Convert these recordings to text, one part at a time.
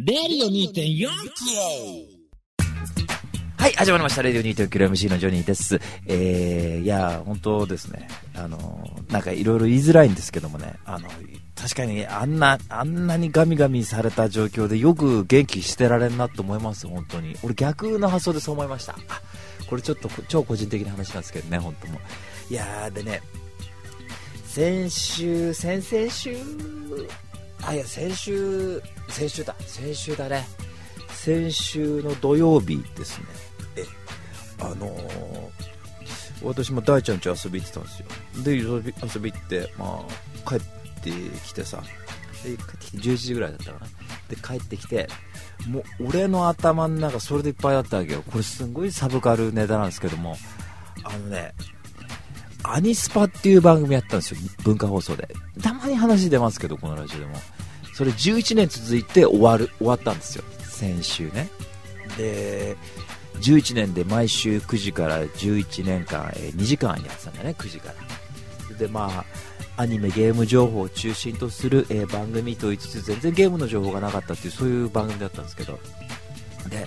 レディオ2.4はい、始まりました。レディオ 2.9MC のジョニーです。えー、いや、本当ですね。あの、なんかいろいろ言いづらいんですけどもね、あの、確かにあんな、あんなにガミガミされた状況でよく元気してられんなと思います、本当に。俺逆の発想でそう思いました。これちょっと超個人的な話なんですけどね、本当も。いやー、でね、先週、先々週、あ、いや、先週、先週だ、先週だね。先週の土曜日ですね。え、あのー私も大ちゃんち遊び行ってたんですよ。で、遊び遊び行って、まあ、帰ってきてさ、で、帰ってきて11時ぐらいだったかな。で、帰ってきて、もう俺の頭の中それでいっぱいだったわけよ。これすごいサブカルネタなんですけども、あのね、アニスパっていう番組やったんですよ、文化放送で。たまに話出ますけど、このラジオでも。それ11年続いて終わる、終わったんですよ、先週ね。で、11年で毎週9時から11年間、えー2時間やってたんだね、9時から。で、まあ、アニメ、ゲーム情報を中心とする、えー番組と言いつつ、全然ゲームの情報がなかったっていう、そういう番組だったんですけど。で、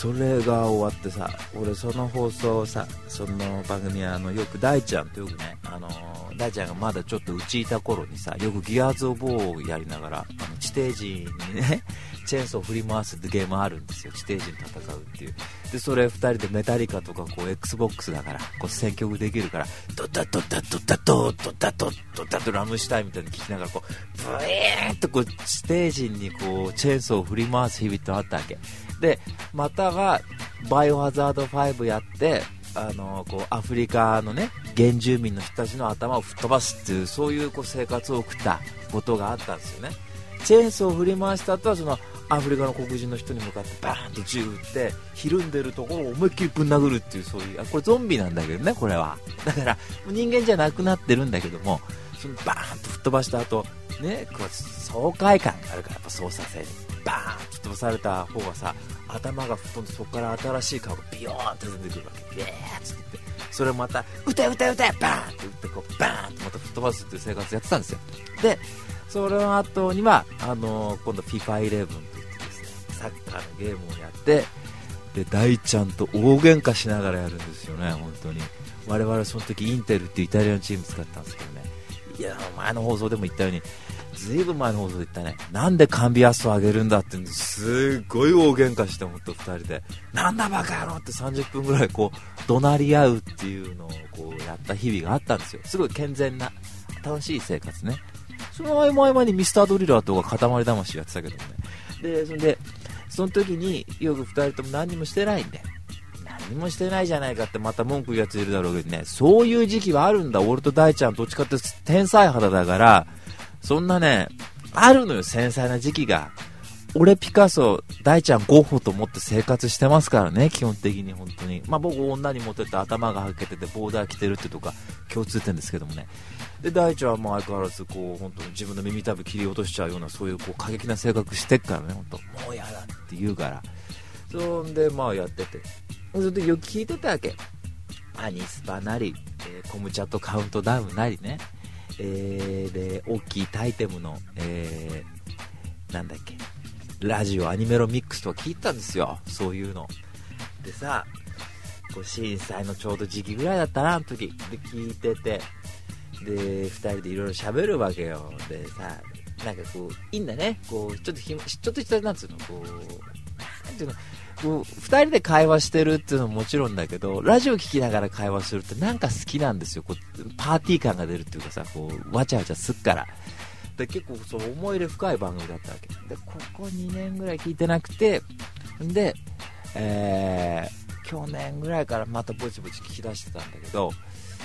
それが終わってさ、俺その放送さ、その番組はあのよく大ちゃんとよくね、あのー大ちゃんがまだちょっとうちいた頃にさ、よくギアーズ・オブ・オーをやりながら、あの地底人にね、チェーンソーを振り回すってゲームあるんですよ、地底人と戦うっていう。で、それ二人で Metallica とかこう XBOX だから、こう選曲できるから、ドッダッドッダッドッダッドッドッダッドッドッド Rammstein みたいに聞きながらこう、ブイーンとこう地底人にこうチェーンソーを振り回す日々ってあったわけ。で、または、バイオハザード5やって、あのこうアフリカのね原住民の人たちの頭を吹っ飛ばすっていうそういうこう生活を送ったことがあったんですよね。チェーンソーを振り回した後はそのアフリカの黒人の人に向かってバーンと銃撃ってひるんでるところを思いっきりぶん殴るっていうそういうあこれゾンビなんだけどねこれは。だから人間じゃなくなってるんだけどもそのバーンと吹っ飛ばした後ねこう爽快感があるからやっぱ操作性に。バーンと吹っ飛ばされた方がさ頭が吹っ飛んでそこから新しい顔がビヨーンって出てくるわけビーって言ってそれをまた撃て撃て撃てバーンって撃ってこうバーンとまた吹っ飛ばすっていう生活やってたんですよでその後にはあのー今度 FIFA11 といってですねサッカーのゲームをやってで大ちゃんと大喧嘩しながらやるんですよね本当に。我々その時インテルっていうイタリアのチーム使ったんですけどね。いや前の放送でも言ったようにずいぶん前の放送で言ったね。なんでカンビアスを上げるんだってすっごい大喧嘩して本当2人で。なんだバカ野郎って30分ぐらいこう怒鳴り合うっていうのをこうやった日々があったんですよ。すごい健全な楽しい生活ね。その合間合間にミスタードリラーとか塊魂やってたけどね。でそんでその時によく2人とも何にもしてないんで。何もしてないじゃないかってまた文句言うやついるだろうけどね。そういう時期はあるんだ。俺と大ちゃんどっちかって天才肌だからそんなねあるのよ繊細な時期が。俺ピカソ大ちゃんゴッホと思って生活してますからね基本的に本当に。まあ僕女にモテて頭がはけててボーダー着てるってとか共通点ですけどもね。で大ちゃんはもう相変わらずこう本当に自分の耳たぶ切り落としちゃうようなそういうこう過激な性格してっからね本当もうやだって言うから。そんでまあやってて。それでよく聞いてたわけ。アニスパなり、えーコムチャットカウントダウンなりね、えーで大きいタイテムの、えーなんだっけラジオアニメロミックスとか聞いたんですよ。そういうの。でさこう震災のちょうど時期ぐらいだったなあの時。で聞いてて。で2人でいろいろ喋るわけよ。でさなんかこういいんだね。こうちょっとひちょっとしたなんつうのこうなんていうの2人で会話してるっていうのももちろんだけどラジオ聞きながら会話するってなんか好きなんですよ。こうパーティー感が出るっていうかさこうわちゃわちゃすっから。で結構そう思い入れ深い番組だったわけ。でここ2年ぐらい聞いてなくてで、えー去年ぐらいからまたぼちぼち聞き出してたんだけど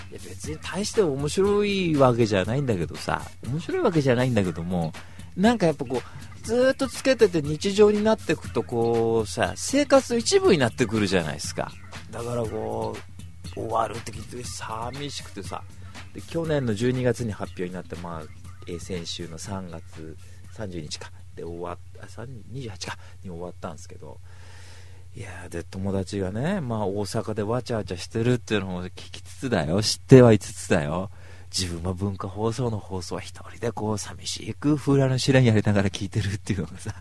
いや別に大して面白いわけじゃないんだけどさ面白いわけじゃないんだけどもなんかやっぱこうずっとつけてて日常になっていくとこうさ生活の一部になってくるじゃないですか。だからこう終わるって聞いて寂しくてさで去年の12月に発表になって、まあえ先週の3月30日か。で終わっ28か。に終わったんですけど。いやで友達がね、まあ、大阪でわちゃわちゃしてるっていうのを聞きつつだよ。知ってはいつつだよ。自分は文化放送の放送は一人でこう寂しく風来の試練やりながら聞いてるっていうのがさ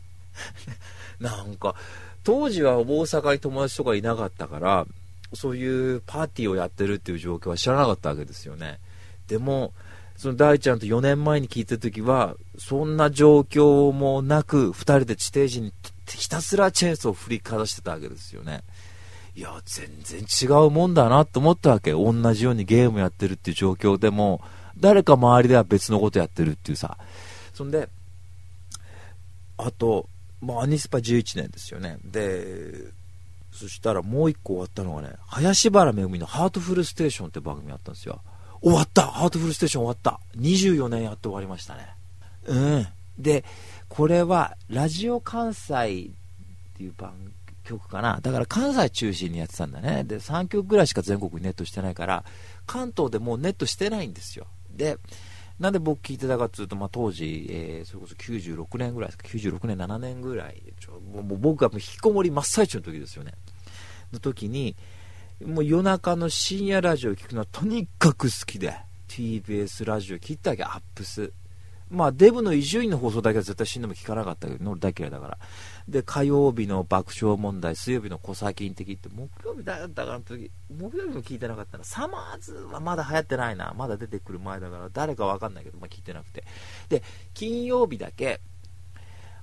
なんか、当時は大阪に友達とかいなかったから、そういうパーティーをやってるっていう状況は知らなかったわけですよね。でも、その大ちゃんと4年前に聞いた時は、そんな状況もなく、2人で地底人にひたすらチェーンソーを振りかざしてたわけですよね。いや、全然違うもんだなと思ったわけ。同じようにゲームやってるっていう状況でも、誰か周りでは別のことやってるっていうさ。そんで、あと、まあ、アニスパ11年ですよね。で、そしたらもう一個終わったのがね、林原めぐみのハートフルステーションって番組あったんですよ。終わったハートフルステーション終わった !24 年やって終わりましたね。うん。で、これは、ラジオ関西っていう番組曲かな。だから関西中心にやってたんだね。で、3曲ぐらいしか全国にネットしてないから、関東でもうネットしてないんですよ。で、なんで僕聞いてたかっていうと、まあ、当時、えー、それこそ96年ぐらいですか、96年、7年ぐらい、ちょもう僕がもう引きこもり真っ最中の時ですよね。の時に、もう夜中の深夜ラジオを聞くのはとにかく好きで、TBS ラジオ聞いたわけ、アップス。まあ、デブの伊集院の放送だけは絶対死んでも聞かなかったけど、俺大嫌いだから。で、火曜日の爆笑問題、水曜日の小崎的って、木曜日だったかの時、木曜日も聞いてなかったら、サマーズはまだ流行ってないな。まだ出てくる前だから、誰かわかんないけど、まあ聞いてなくて。で、金曜日だけ、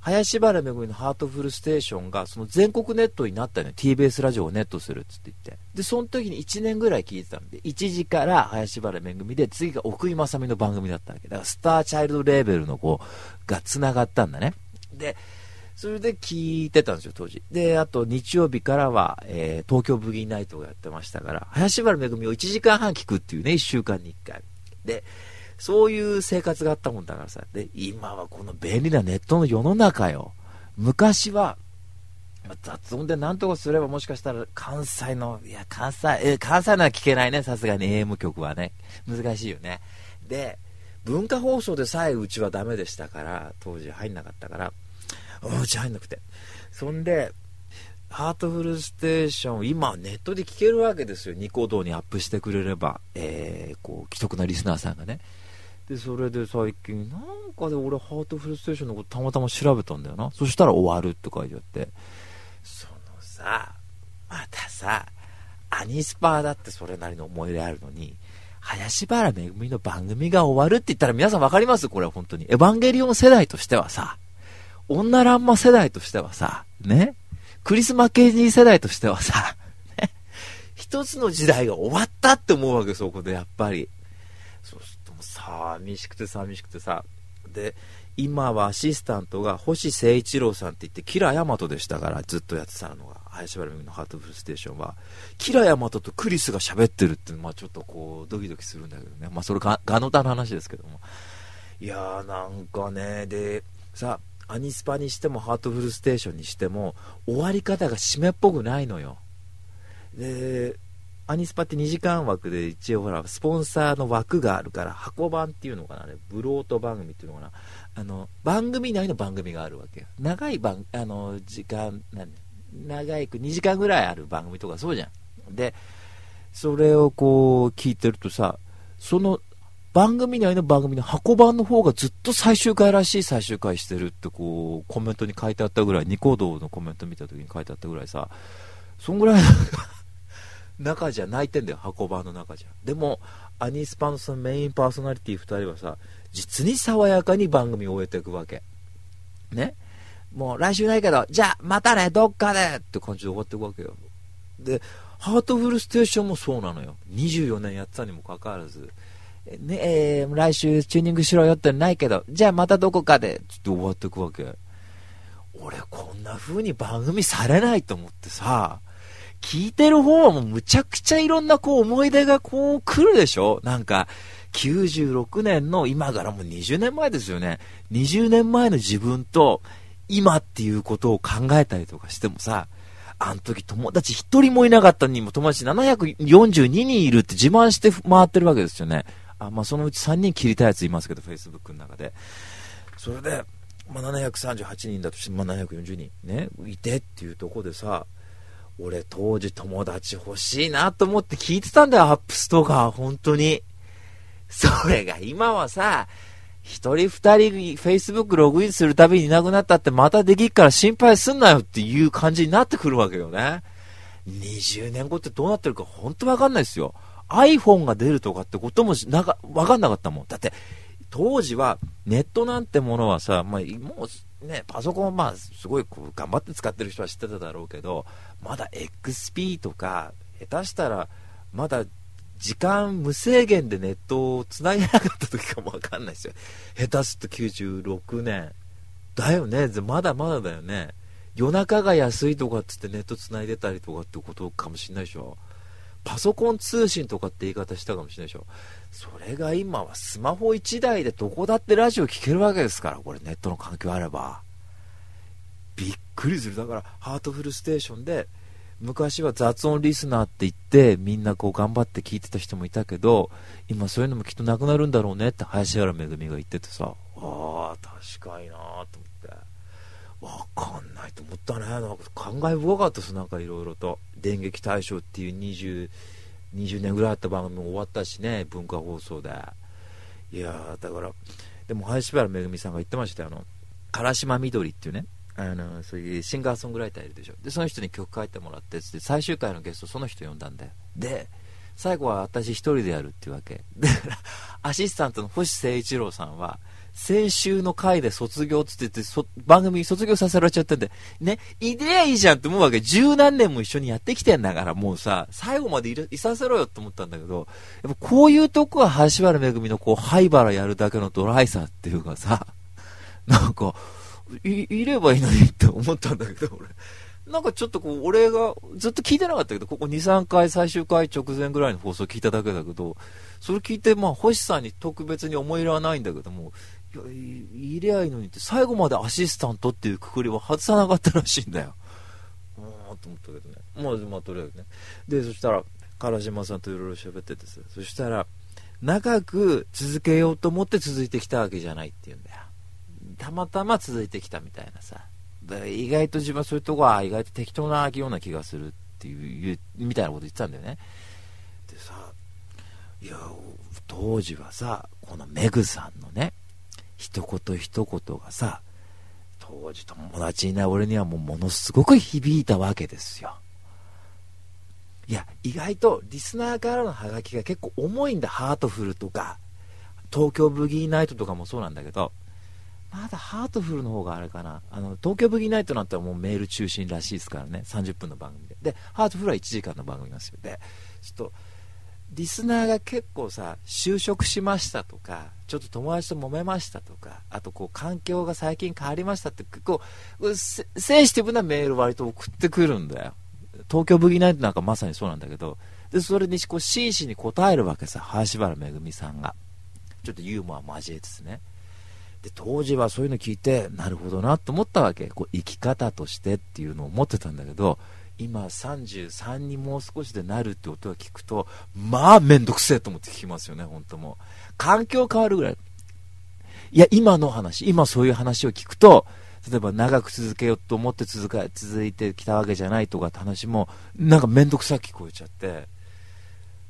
林原めぐみのハートフルステーションがその全国ネットになったのよ。TBS ラジオをネットするっつって言って。でその時に1年ぐらい聞いてたんで1時から林原めぐみで次が奥井正美の番組だったわけ。だからスターチャイルドレーベルの子がつながったんだね。でそれで聞いてたんですよ当時であと日曜日からは、えー、東京ブギーナイトをやってましたから林原めぐみを1時間半聞くっていうね1週間に1回でそういう生活があったもんだからさ。で、今はこの便利なネットの世の中よ。昔は、雑音で何とかすればもしかしたら関西の、いや、関西、え関西のは聞けないね、さすがに AM 局はね。難しいよね。で、文化放送でさえうちはダメでしたから、当時入んなかったから、うち入んなくて。そんで、ハートフルステーション、今ネットで聞けるわけですよ。ニコ動にアップしてくれれば、えー、こう、既得なリスナーさんがね。で、それで最近、なんかで俺、ハートフルステーションのことたまたま調べたんだよな。そしたら終わるって書いてあって。そのさ、またさ、アニスパーだってそれなりの思い出あるのに、林原めぐみの番組が終わるって言ったら皆さん分かります？これ本当に。エヴァンゲリオン世代としてはさ、女ランマ世代としてはさ、ね、クリス・マケージー世代としてはさ、ね、一つの時代が終わったって思うわけそこでやっぱり。そうすると寂しくて寂しくてさ。で、今はアシスタントが保志総一朗さんって言って、キラヤマトでしたから、ずっとやってたのが、林原めぐみの Heartful Station は、キラヤマトとクリスが喋ってるってまあちょっとこう、ドキドキするんだけどね。まあそれが、ガノタの話ですけども。いやーなんかね、で、さ、アニスパにしても Heartful Station にしても、終わり方が湿っぽくないのよ。で、アニスパって2時間枠で一応ほら、スポンサーの枠があるから、箱版っていうのかな、あれ、ブロート番組っていうのかな、あの、番組内の番組があるわけよ。長い番、あの、時間、何長いく2時間ぐらいある番組とかそうじゃん。で、それをこう聞いてるとさ、その番組内の番組の箱版の方がずっと最終回らしい最終回してるってこうコメントに書いてあったぐらい、ニコ動のコメント見た時に書いてあったぐらいさ、そんぐらい中じゃ泣いてんだよ、箱場の中じゃ。でも、アニスパのそのメインパーソナリティ2人はさ、実に爽やかに番組を終えていくわけ。ね。もう来週ないけど、じゃあまたね、どっかでって感じで終わっていくわけよ。で、ハートフルステーションもそうなのよ。24年やってたにもかかわらず。ねえー、来週チューニングしろよってないけど、じゃあまたどこかで、つって終わっていくわけ。俺こんな風に番組されないと思ってさ、聞いてる方はもうむちゃくちゃいろんなこう思い出がこう来るでしょ？なんか、96年の今からもう20年前ですよね。20年前の自分と今っていうことを考えたりとかしてもさ、あの時友達一人もいなかったにも友達742人いるって自慢して回ってるわけですよね。あ、まあそのうち3人切りたいやついますけど、Facebook の中で。それで、まあ738人だとして、まあ740人ね、いてっていうとこでさ、俺当時友達欲しいなと思って聞いてたんだよ、アップスとか、本当に。それが今はさ、一人二人 Facebook ログインするたびにいなくなったってまたできっから心配すんなよっていう感じになってくるわけよね。20年後ってどうなってるか本当わかんないですよ。iPhone が出るとかってこともなか、わかんなかったもん。だって、当時はネットなんてものはさ、まあ、もうね、パソコンまあ、すごいこう頑張って使ってる人は知ってただろうけど、まだ XP とか、下手したら、まだ時間無制限でネットを繋いでなかった時かもわかんないですよ。下手すると96年。だよね、まだまだだよね。夜中が安いとかっつってネット繋いでたりとかってことかもしんないでしょ。パソコン通信とかって言い方したかもしれないでしょ。それが今はスマホ1台でどこだってラジオ聴けるわけですから、これネットの環境あれば。びっくりする。だから、ハートフルステーションで、昔は雑音リスナーって言ってみんなこう頑張って聞いてた人もいたけど今そういうのもきっとなくなるんだろうねって林原めぐみが言っててさああ確かになとわかんないと思ったね。なんか感慨深かったです。なんかいろいろと。電撃大賞っていう 20, 20年ぐらいあった番組も終わったしね。文化放送で。いやだからでも林原めぐみさんが言ってましたよ。あの唐島みどりっていうね。あのそういうシンガーソングライターいるでしょ。でその人に曲書いてもらってで最終回のゲストその人呼んだんだよ。で最後は私1人でやるっていうわけ。で アシスタントの星誠一郎さんは先週の回で卒業っつってて番組卒業させられちゃっててね。いでやいいじゃんって思うわけ。十何年も一緒にやってきてんだからもうさ最後までいさせろよって思ったんだけどやっぱこういうとこは橋原めぐみのこう灰原やるだけのドライさっていうかさ なんかいいればいいのにって思ったんだけど、俺。なんかちょっとこう、俺がずっと聞いてなかったけど、ここ2、3回最終回直前ぐらいの放送聞いただけだけど、それ聞いて、まあ、星さんに特別に思い入れはないんだけども、入れゃいのにって、最後までアシスタントっていうくくりは外さなかったらしいんだよ。うーん、と思ったけどね。まあ、まあ、とりあえずね。で、そしたら、唐島さんといろいろ喋っててさ、そしたら、長く続けようと思って続いてきたわけじゃないって言うんだよ。たまたま続いてきたみたいなさ意外と自分はそういうとこは意外と適当なような気がするっていうみたいなこと言ってたんだよねでさいや当時はさこのメグさんのね一言一言がさ当時友達いない俺にはもうものすごく響いたわけですよいや意外とリスナーからのハガキが結構重いんだハートフルとか東京ブギーナイトとかもそうなんだけどまだハートフルの方があれかな。あの、東京ブギーナイトなんてもうメール中心らしいですからね。30分の番組で。で、ハートフルは1時間の番組なんですよ。で、ちょっと、リスナーが結構さ、就職しましたとか、ちょっと友達と揉めましたとか、あとこう、環境が最近変わりましたって、結構、センシティブなメール割と送ってくるんだよ。東京ブギナイトなんかまさにそうなんだけど、で、それにこう、真摯に答えるわけさ、林原めぐみさんが。ちょっとユーモア交えつつね。で当時はそういうの聞いてなるほどなと思ったわけこう生き方としてっていうのを思ってたんだけど今33にもう少しでなるって音が聞くとまあ面倒くせえと思って聞きますよね本当も環境変わるぐらい。いや今の話今そういう話を聞くと例えば長く続けようと思って続か続いてきたわけじゃないとかって話もなんか面倒くさく聞こえちゃって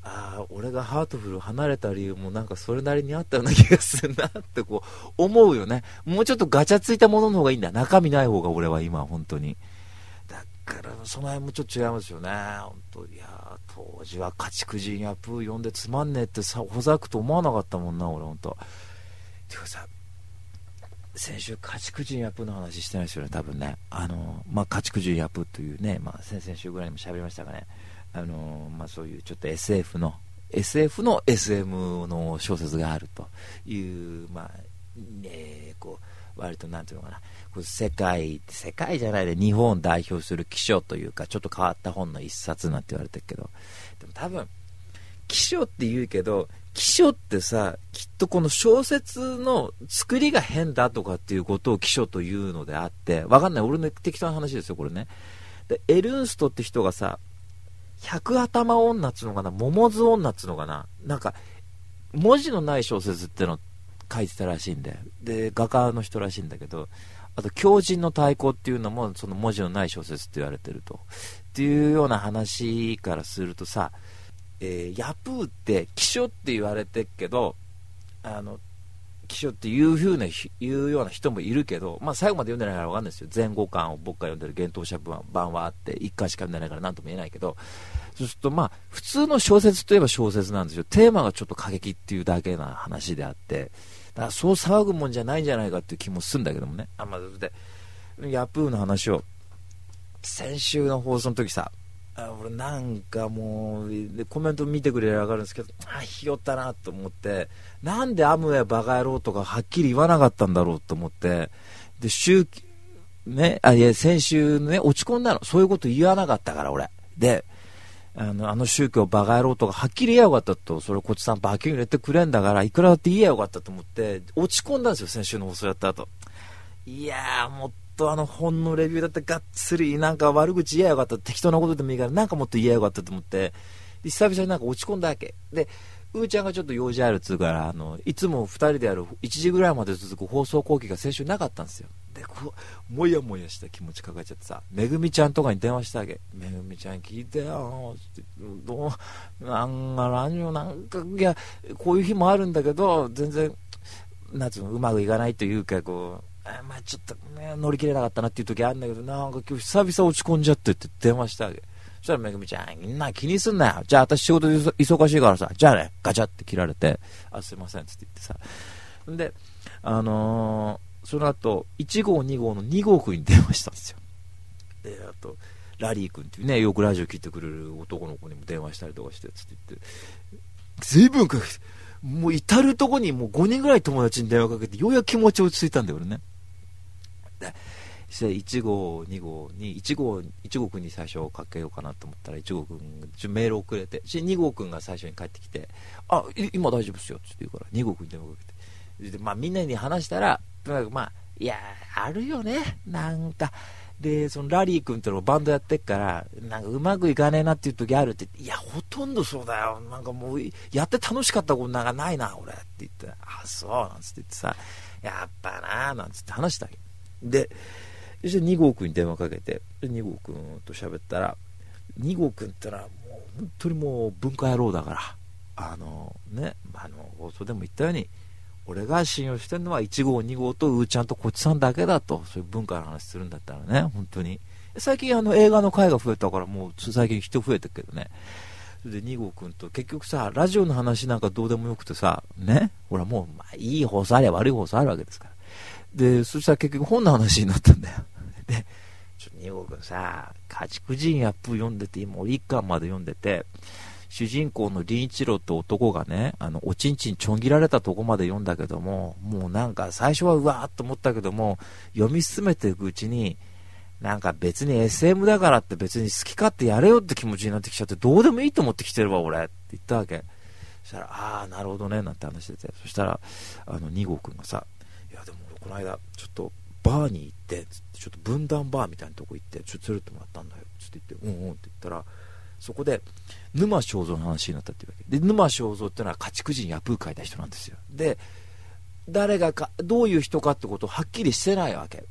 ああ俺がハートフル離れた理由もなんかそれなりにあったような気がするなってこう思うよね。もうちょっとガチャついたものの方がいいんだ。中身ない方が俺は今本当に。だからその辺もちょっと違いますよね。本当いや当時は家畜人やプー読んでつまんねえってさほざくと思わなかったもんな俺本当てかさ先週家畜人やプーの話してないですよね多分ね。あのまあ家畜人やプーというねまあ先々週ぐらいにも喋りましたがね。あのまあ、そういうちょっと SF の SF の SM の小説があるという、まあね、こう割となんていうのかな。世界世界じゃないで日本を代表する気象というかちょっと変わった本の一冊なんて言われてるけどでも多分気象って言うけど気象ってさきっとこの小説の作りが変だとかっていうことを気象というのであってわかんない。俺の適当な話ですよこれね。でエルンストって人がさ百頭女っつうのかな、桃津女っつうのかな、なんか、文字のない小説っての書いてたらしいんで、で、画家の人らしいんだけど、あと、狂人の太鼓っていうのも、その文字のない小説って言われてると。っていうような話からするとさ、えー、ヤプーって、気象って言われてるけど、あの、気象っていうふうな、いうような人もいるけど、まあ最後まで読んでないからわかんないですよ。前後巻を僕が読んでる幻冬者版はあって、1巻しか読んでないから何とも言えないけど、そうするとまあ、普通の小説といえば小説なんですよ。テーマがちょっと過激っていうだけな話であって、だからそう騒ぐもんじゃないんじゃないかっていう気もするんだけどもね。あ、まあ、で、ヤプーの話を、先週の放送の時さ、あ俺なんかもう、コメント見てくれれば分かるんですけど、あ、ひよったなと思って、なんでアムウェイバカ野郎とかはっきり言わなかったんだろうと思って、で、週、ね、あ、いや、先週ね、落ち込んだの。そういうこと言わなかったから、俺。で、あの、あの宗教バカ野郎とかはっきり言えばよかったと、それこっちさんバキュン入れてくれんだから、いくらだって言えばよかったと思って、落ち込んだんですよ、先週の放送やった後。いやー、もっとあの本のレビューだってがっつり、なんか悪口言えばよかった、適当なことでもいいから、なんかもっと言えばよかったと思って、久々になんか落ち込んだわけ。で、うーちゃんがちょっと用事あるっつうから、あの、いつも2人でやる1時ぐらいまで続く放送後期が先週なかったんですよ。で、こう、もやもやした気持ち抱えちゃってさ、めぐみちゃんとかに電話したわけ。めぐみちゃん聞いてよ、ってどう、なんかラジオなんか、いや、こういう日もあるんだけど、全然、なんつうの、うまくいかないというか、こう、あまあちょっと、ね、乗り切れなかったなっていう時あるんだけど、なんか今日久々落ち込んじゃってって電話したわけ。そしたらめぐみちゃん、みんな気にすんなよ。じゃあ私仕事で忙しいからさ、じゃあね、ガチャって切られて、あ、すいません、つって言ってさ。で、あのー、その後、1号、2号の2号くんに電話したんですよ。で、あと、ラリー君っていうね、よくラジオ聞いてくれる男の子にも電話したりとかして、つって言って、随分かけて、もう至るとこにもう5人ぐらい友達に電話かけて、ようやく気持ち落ち着いたんだよ、俺ね。で、1号、2号に、1号、1号くんに最初かけようかなと思ったら、1号くんメール遅れて、2号くんが最初に帰ってきて、あ、今大丈夫っすよって言うから、2号くんに電話かけて。で、まあみんなに話したら、とにかくまあ、いや、あるよね、なんか。で、そのラリー君とのバンドやってっから、なんかうまくいかねえなっていう時あるって、いや、ほとんどそうだよ。なんかもう、やって楽しかったことなんかないな、俺。って言って、あ、そう、なんつって言ってさ、やっぱな、なんつって話したわけ。で、そして2号君に電話かけて、2号君と喋ったら、2号君ってのはもう本当にもう文化野郎だから、あのね、あの放送でも言ったように、俺が信用してるのは1号、2号とうーちゃんとこっちさんだけだと、そういう文化の話するんだったらね、本当に。最近あの映画の回が増えたから、もう最近人増えてるけどね。それで2号くんと結局さ、ラジオの話なんかどうでもよくてさ、ね、ほらもう、まあ、いい放送ありゃ悪い放送あるわけですから。で、そしたら結局本の話になったんだよ。で、ちょっと2号くんさ、家畜人アップ読んでて、今俺1巻まで読んでて、主人公の林一郎って男がね、あの、おちんちんちょん切られたとこまで読んだけども、もうなんか最初はうわーっと思ったけども、読み進めていくうちに、なんか別に SM だからって別に好き勝手やれよって気持ちになってきちゃって、どうでもいいと思ってきてるわ、俺って言ったわけ。そしたら、ああ、なるほどね、なんて話してて。そしたら、あの、2号くんがさ、いや、でも俺この間、ちょっと、バーに行って、つってちょっと分断バーみたいなとこ行って、ちょっと連れてもらったんだよ、つって言って、うんうんって言ったら、そこで、沼正蔵の話になったっていうわけ。で沼正蔵ってのは家畜人ヤプー書いた人なんですよ。で誰がかどういう人かってことをはっきりしてないわけ。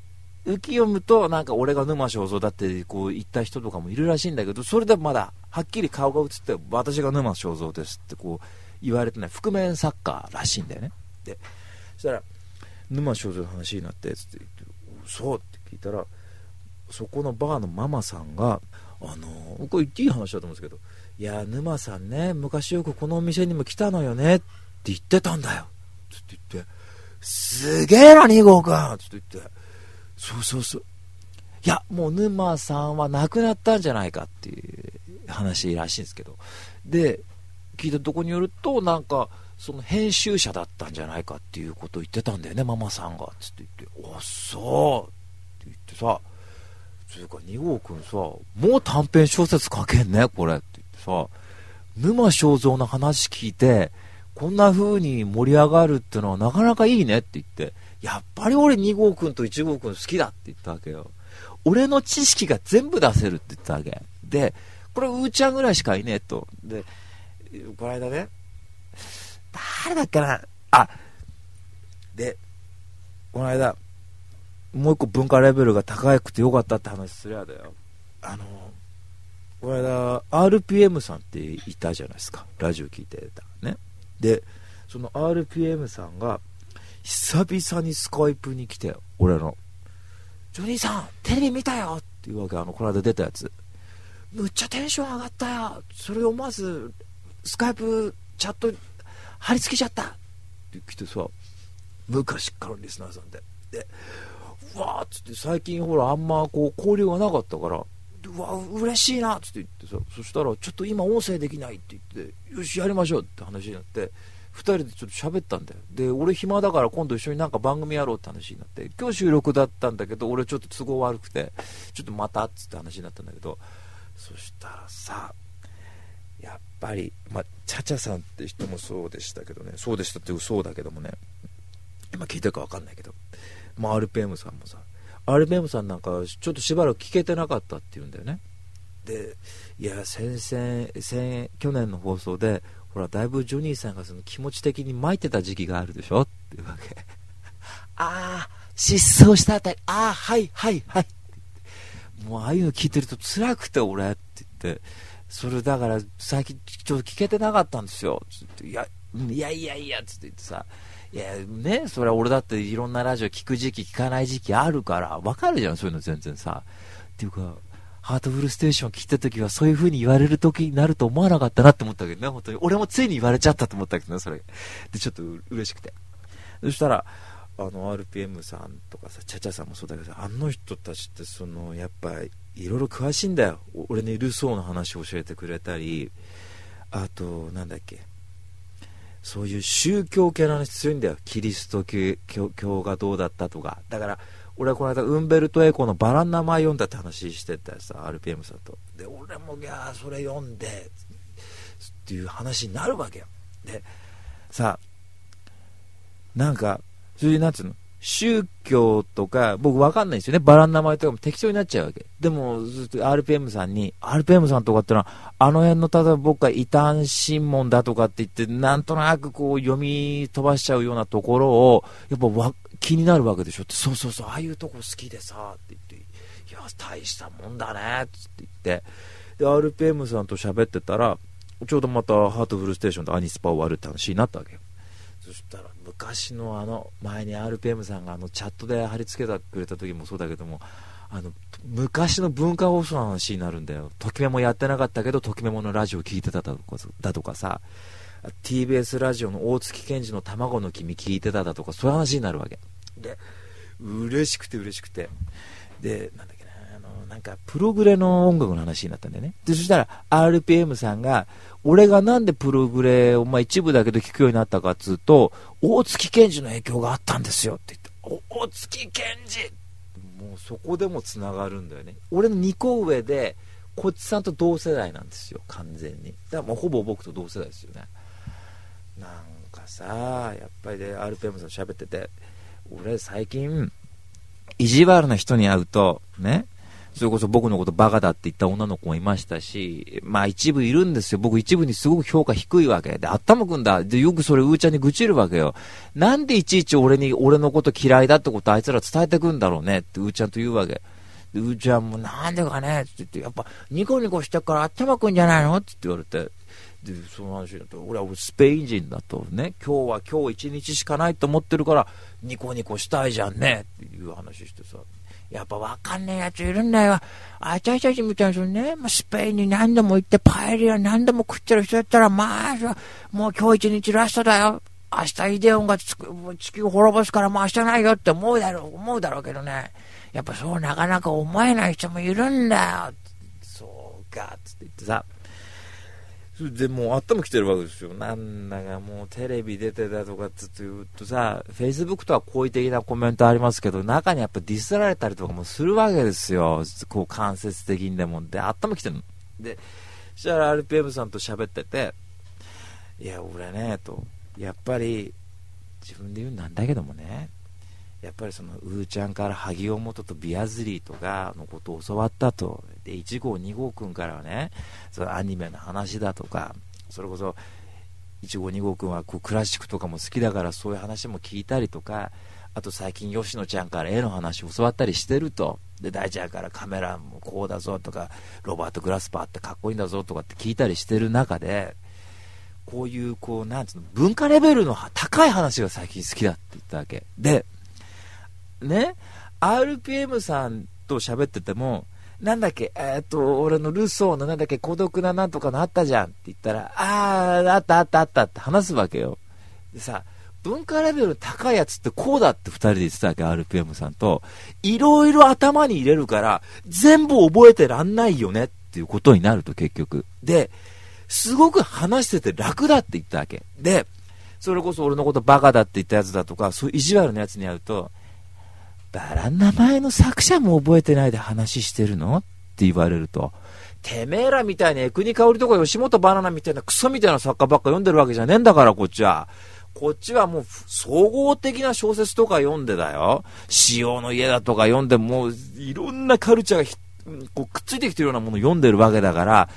浮き読むとなんか俺が沼正蔵だってこう言った人とかもいるらしいんだけどそれでまだはっきり顔が映って私が沼正蔵ですってこう言われてない。覆面サッカーらしいんだよね。でそしたら沼正蔵の話になってつって言ってそう？って聞いたらそこのバーのママさんがあのこれ言っていい話だと思うんですけどいや、沼さんね、昔よくこのお店にも来たのよねって言ってたんだよ。つって言って、すげえな、2号くんつって言って、そうそうそう。いや、もう沼さんは亡くなったんじゃないかっていう話らしいんですけど。で、聞いたとこによると、なんか、その編集者だったんじゃないかっていうことを言ってたんだよね、ママさんが。つって言って、おっそうって言ってさ、つうか2号くんさ、もう短編小説書けんね、これってさ、沼正蔵の話聞いて、こんな風に盛り上がるってのはなかなかいいねって言って、やっぱり俺2号くんと1号くん好きだって言ったわけよ。俺の知識が全部出せるって言ったわけ。で、これうーちゃんぐらいしかいねえと。で、この間ね、誰だっけな？あ、で、この間、もう一個文化レベルが高くてよかったって話すりゃだよ。あの、この間 RPM さんっていたじゃないですか。ラジオ聞いてた。ね。でその RPM さんが久々にスカイプに来て、俺の、ジョニーさん、テレビ見たよっていうわけ、あの、この間出たやつ。むっちゃテンション上がったよ。それをまず、スカイプ、チャット、貼り付けちゃったって来てさ、昔からリスナーさんで。で、うわーっつって最近ほらあんまこう交流がなかったから、うわ、嬉しいなっつって言ってさ、そしたらちょっと今音声できないって言って、よし、やりましょうって話になって、2人でちょっと喋ったんだよ。で、俺暇だから今度一緒になんか番組やろうって話になって、今日収録だったんだけど、俺ちょっと都合悪くて、ちょっとまたっつって話になったんだけど、そしたらさ、やっぱり、まあ、チャチャさんって人もそうでしたけどね、そうでしたってそうだけどもね、今聞いてるか分かんないけど、まあ、RPM さんもさ、RPM さんなんかちょっとしばらく聞けてなかったって言うんだよね。で、いや、先々、先、去年の放送で、ほら、だいぶジョニーさんがその気持ち的に巻いてた時期があるでしょっていうわけ。ああ、失踪したあたり、ああ、はいはいはい。もうああいうの聞いてると辛くて俺って言って、それだから最近ちょっと聞けてなかったんですよ。つっていや、いやいやいや、つって言ってさ、いや、ね、それは俺だっていろんなラジオ聞く時期、聞かない時期あるから、わかるじゃん、そういうの全然さ。っていうか、ハートフルステーション聞いた時はそういう風に言われる時になると思わなかったなって思ったけどね、本当に。俺もついに言われちゃったと思ったけどね、それ。で、ちょっと嬉しくて。そしたら、あの、RPM さんとかさ、チャチャさんもそうだけどあの人たちってその、やっぱり、いろいろ詳しいんだよ。俺にいるそうな話を教えてくれたり、あと、なんだっけ、そういう宗教系の話強いんだよ。キリスト教がどうだったとか。だから、俺はこの間、ウンベルト・エコのバランナマ読んだって話してたさ、RPM さんと。で、俺も、いやそれ読んで、っていう話になるわけよ。で、さ、なんか、それでなんつうの？宗教とか、僕わかんないですよね。バラン名前とかも適当になっちゃうわけ。でも、ずっと RPM さんに、RPM さんとかってのは、あの辺の、例えば僕が異端審問だとかって言って、なんとなくこう読み飛ばしちゃうようなところを、やっぱわ気になるわけでしょって、そうそうそう、ああいうとこ好きでさ、って言って、いや、大したもんだね、って言って、で、RPM さんと喋ってたら、ちょうどまたハートフルステーションとアニスパ終わるって話になったわけよ。そしたら、昔のあの前に RPM さんがあのチャットで貼り付けてくれた時もそうだけどもあの昔の文化放送の話になるんだよ、ときめもやってなかったけど、ときめものラジオ聞いてただとかだとかさ、TBS ラジオの大月健二の卵の君聞いてただとか、そういう話になるわけ。で、嬉しくて嬉しくて、で、なんだっけな、あの、なんか、プログレの音楽の話になったんだよね。で、そしたら、RPM さんが、俺がなんでプログレを、まあ、一部だけど聞くようになったかっつうと、大月健二の影響があったんですよって言って、大月健二もうそこでも繋がるんだよね。俺の2個上で、こっちさんと同世代なんですよ、完全に。だからもうほぼ僕と同世代ですよね。なんかさ、やっぱりで、RPM さん喋ってて、俺最近、意地悪な人に会うと、ね、それこそ僕のことバカだって言った女の子もいましたし、まあ一部いるんですよ。僕一部にすごく評価低いわけ。で、あったまくんだ。で、よくそれうーちゃんに愚痴るわけよ。なんでいちいち俺に、俺のこと嫌いだってことあいつら伝えてくんだろうねってうーちゃんと言うわけ。で、うーちゃんもなんでかねって言って、やっぱニコニコしてからあったまくんじゃないの？って言われて。で、その話だと、俺はスペイン人だとね、今日は今日一日しかないと思ってるから、ニコニコしたいじゃんねっていう話してさ。やっぱわかんないやついるんだよ。あたしたちみたいにね、スペインに何度も行ってパエリア何度も食ってる人だったら、まあ、もう今日一日ラストだよ。明日イデオンが地球滅ぼすからもう明日ないよって思うだろう、思うだろうけどね。やっぱそうなかなか思えない人もいるんだよ。そうか、つって言ってさ。で、もう頭来てるわけですよ。なんだかもうテレビ出てたとかって言うとさ、Facebook とは好意的なコメントありますけど、中にやっぱディスられたりとかもするわけですよ。こう間接的にでも。で、頭来てるの。で、そしたら RPM さんと喋ってて、いや、俺ね、と、やっぱり、自分で言うなんだけどもね、やっぱりそのうーちゃんから萩尾元とビアズリーとかのことを教わったとで1号2号くんからはねそのアニメの話だとかそれこそ1号2号くんはこうクラシックとかも好きだからそういう話も聞いたりとかあと最近吉野ちゃんから絵の話を教わったりしてるとで大ちゃんからカメラもこうだぞとかロバート・グラスパーってかっこいいんだぞとかって聞いたりしてる中でこういう、こう、なんつうの、文化レベルの高い話が最近好きだって言ったわけ。で、ね、RPM さんと喋ってても、なんだっけ、えー、っと、俺のルソーのなんだっけ、孤独ななんとかのあったじゃんって言ったら、あー、あったあったあったって話すわけよ。でさ、文化レベル高いやつってこうだって二人で言ってたわけ、RPM さんと。いろいろ頭に入れるから、全部覚えてらんないよねっていうことになると結局。で、すごく話してて楽だって言ったわけ。で、それこそ俺のことバカだって言ったやつだとか、そういう意地悪なやつに会うと、バラン名前の作者も覚えてないで話してるの？って言われると、てめえらみたいにエクニカオリとか吉本バナナみたいなクソみたいな作家ばっか読んでるわけじゃねえんだから、こっちは。こっちはもう総合的な小説とか読んでだよ。潮の家だとか読んで、もういろんなカルチャーがこうくっついてきてるようなもの読んでるわけだから、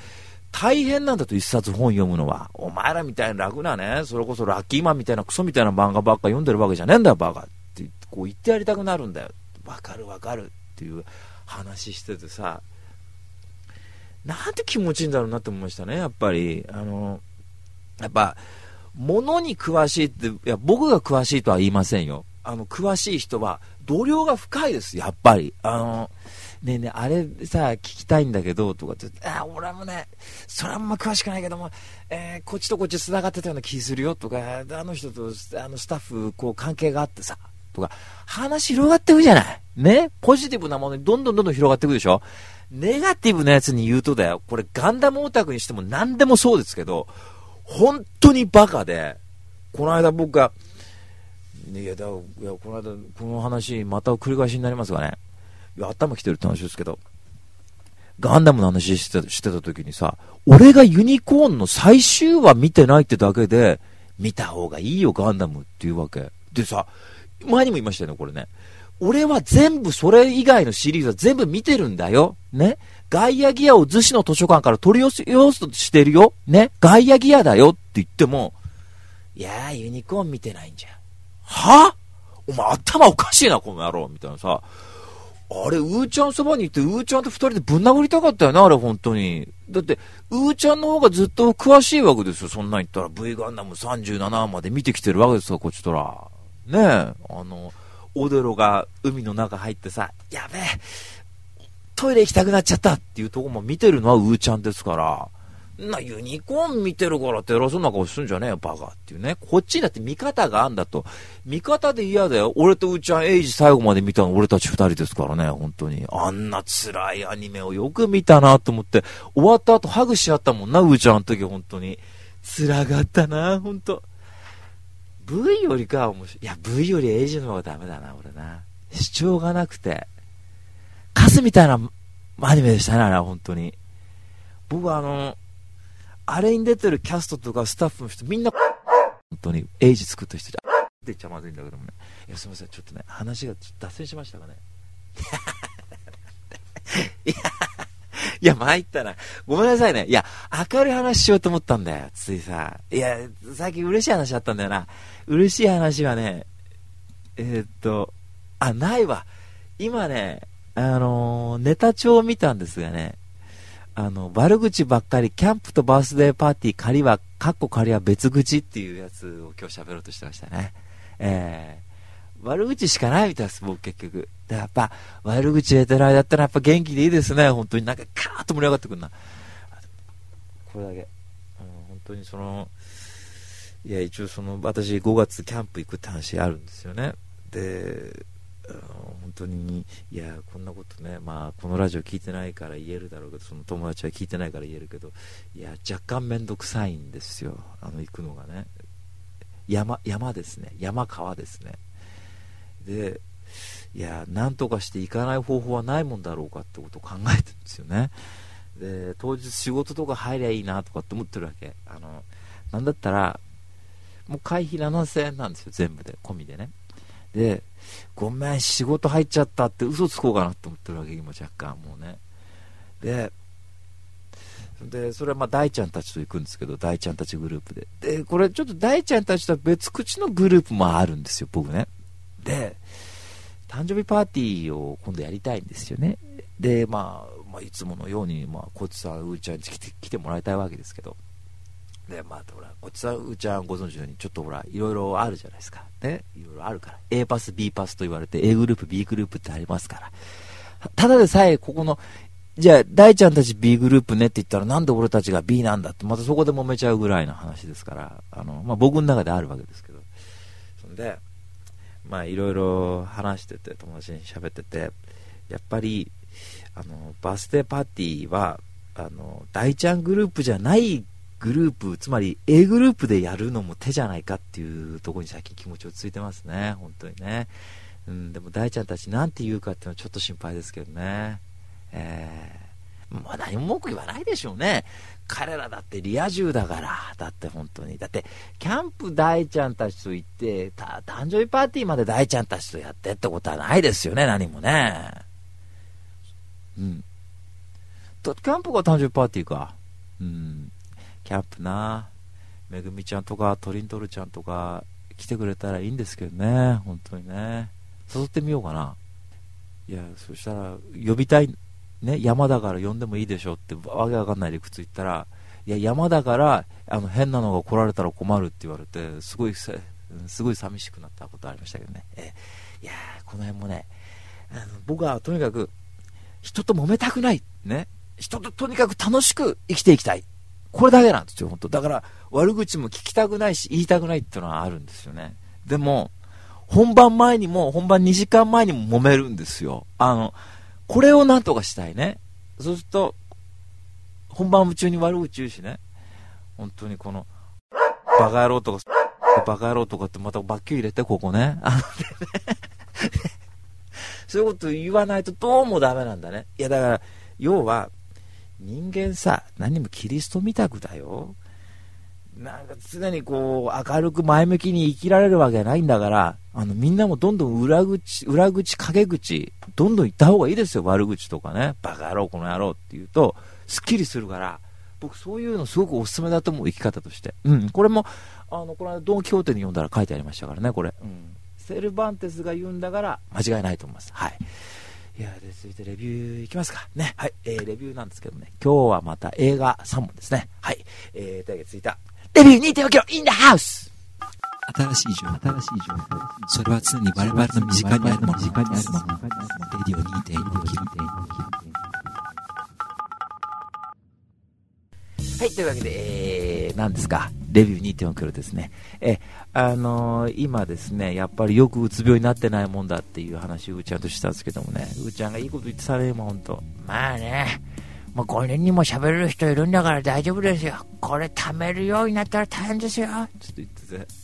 大変なんだと一冊本読むのは。お前らみたいに楽なね、それこそラッキーマンみたいなクソみたいな漫画ばっか読んでるわけじゃねえんだよ、バカ。こう言ってやりたくなるんだよ。わかるわかるっていう話しててさ、なんて気持ちいいんだろうなって思いましたね、やっぱり。あの、やっぱ、物に詳しいって、いや、僕が詳しいとは言いませんよ。あの、詳しい人は、度量が深いです、やっぱり。あの、ねえねえ、あれさ、聞きたいんだけど、とかって、あ、俺もね、それはあんま詳しくないけども、えー、こっちとこっち繋がってたような気するよ、とか、あの人と、あのスタッフ、こう、関係があってさ、とか、話広がっていくじゃない。ね？ポジティブなものにどんどんどんどん広がっていくでしょ？ネガティブなやつに言うとだよ、これガンダムオタクにしても何でもそうですけど、本当にバカで、この間僕が、いや、だいやこの間、この話、また繰り返しになりますがね、いや、頭きてるって話ですけど、ガンダムの話してたしてた時にさ、俺がユニコーンの最終話見てないってだけで、見た方がいいよ、ガンダムっていうわけ。でさ、前にも言いましたよね、これね。俺は全部それ以外のシリーズは全部見てるんだよ。ね。ガイアギアを逗子の図書館から取り寄せようとしてるよ。ね。ガイアギアだよって言っても、いやー、ユニコーン見てないんじゃん。は？お前頭おかしいな、この野郎。みたいなさ。あれ、うーちゃんそばに行って、うーちゃんと二人でぶん殴りたかったよな、あれ、本当に。だって、うーちゃんの方がずっと詳しいわけですよ、そんなん言ったら。V ガンダム37まで見てきてるわけですよ、こっちとら。ねえ、あの、オデロが海の中入ってさ、やべえ、トイレ行きたくなっちゃったっていうとこも見てるのはうーちゃんですから、な、ユニコーン見てるからって偉そうな顔すんじゃねえよ、バカっていうね。こっちだって見方があんだと。見方で嫌だよ。俺とうーちゃん、エイジ最後まで見たの俺たち二人ですからね、本当に。あんな辛いアニメをよく見たなと思って、終わった後ハグし合ったもんな、うーちゃんの時本当に。辛かったな、本当 V よりかは面白い。いや、V よりエイジの方がダメだな、俺な。主張がなくて。カスみたいなアニメでしたね、あれは本当に。僕はあの、あれに出てるキャストとかスタッフの人、みんな、本当に、エイジ作った人じゃ、って言っちゃまずいんだけどもね。いや、すみません、ちょっとね、話が脱線しましたかね。いや、いや、参ったな。ごめんなさいね。いや、明るい話しようと思ったんだよ、ついさ。いや、最近嬉しい話あったんだよな。嬉しい話はね、えー、っと、あ、ないわ。今ね、あのー、ネタ帳を見たんですがね、あの、悪口ばっかり、キャンプとバースデーパーティー仮は、カッコ仮は別口っていうやつを今日喋ろうとしてましたね。えー、悪口しかないみたいです、僕結局。で、やっぱ、悪口言えてる間だったらやっぱ元気でいいですね、本当になんかカーッと盛り上がってくるな。これだけ。うん、本当にその、いや、一応その、私5月キャンプ行くって話あるんですよね。で、本当に、いや、こんなことね、まあ、このラジオ聞いてないから言えるだろうけど、その友達は聞いてないから言えるけど、いや、若干面倒くさいんですよ、あの、行くのがね。山、山ですね。山川ですね。で、いや、なんとかして行かない方法はないもんだろうかってことを考えてるんですよね。で、当日仕事とか入りゃいいなとかって思ってるわけ。あの、なんだったら、もう会費7000円なんですよ、全部で、込みでね。で、ごめん、仕事入っちゃったって嘘つこうかなって思ってるわけ、今若干、もうね。で、で、それはまあ大ちゃんたちと行くんですけど、大ちゃんたちグループで。で、これちょっと大ちゃんたちとは別口のグループもあるんですよ、僕ね。で、誕生日パーティーを今度やりたいんですよね。で、まあ、まあ、いつものように、まあ、こいつはうーちゃんに来て来てもらいたいわけですけど、で、まあ、ほら、こっちさん、うーちゃんご存知のように、ちょっとほら、いろいろあるじゃないですか。ね。いろいろあるから。A パス、B パスと言われて、A グループ、B グループってありますから。ただでさえ、ここの、じゃあ、大ちゃんたち B グループねって言ったら、なんで俺たちが B なんだって、またそこで揉めちゃうぐらいの話ですから、あの、まあ、僕の中であるわけですけど。そんで、まあ、いろいろ話してて、友達に喋ってて、やっぱり、あの、バースデーパーティーは、あの、大ちゃんグループじゃないグループ、つまり A グループでやるのも手じゃないかっていうところに最近気持ちをついてますね、本当にね。うん、でも大ちゃんたちなんて言うかっていうのはちょっと心配ですけどね。えー、まあ何も文句言わないでしょうね。彼らだってリア充だから。だって本当に。だって、キャンプ大ちゃんたちと行って、誕生日パーティーまで大ちゃんたちとやってってことはないですよね、何もね。うん。キャンプが誕生日パーティーか。うん。キャンプな。めぐみちゃんとか、トリントルちゃんとか、来てくれたらいいんですけどね。本当にね。誘ってみようかな。いや、そしたら、呼びたいね、山だから呼んでもいいでしょってわけわかんない理屈言ったら、いや、山だから、あの、変なのが来られたら困るって言われて、すごい、すごい寂しくなったことありましたけどね。えいやこの辺もね、あの僕はとにかく、人と揉めたくない。ね。人ととにかく楽しく生きていきたい。これだけなんですよ、本当だから、悪口も聞きたくないし、言いたくないっていうのはあるんですよね。でも、本番前にも、本番2時間前にも揉めるんですよ。あの、これをなんとかしたいね。そうすると、本番夢中に悪口言うしね。本当にこの、バカ野郎とか、バカ野郎とかってまたバッキュ入れて、ここね。あのねそういうこと言わないとどうもダメなんだね。いやだから、要は、人間さ、何もキリストみたくだよ。なんか常にこう、明るく前向きに生きられるわけないんだから、あの、みんなもどんどん裏口、裏口、陰口、どんどん言った方がいいですよ、悪口とかね。バカ野郎、この野郎って言うと、すっきりするから、僕そういうのすごくおすすめだと思う、生き方として。うん、これも、あの、この間、ドン・キホーテに読んだら書いてありましたからね、これ。うん。セルバンテスが言うんだから、間違いないと思います。はい。いやで続いてレビューいきますか。ね。はい。えー、レビューなんですけどね。今日はまた映画3本ですね。はい。えー、というわけで続いた、レビュー2.5キロ in the house! 新しい情報、新しい情報。それは常に我々の身近にあるもの、身近にあるもの。レディオ2.5キロ。はい、というわけで、えー、何ですか、レビュー2.5キロですね。え、あのー、今ですね、やっぱりよくうつ病になってないもんだっていう話をうーちゃんとしたんですけどもね、うーちゃんがいいこと言ってされるもん、ほんと。まあね、もう5年にも喋れる人いるんだから大丈夫ですよ。これ貯めるようになったら大変ですよ。ちょっと言ってて。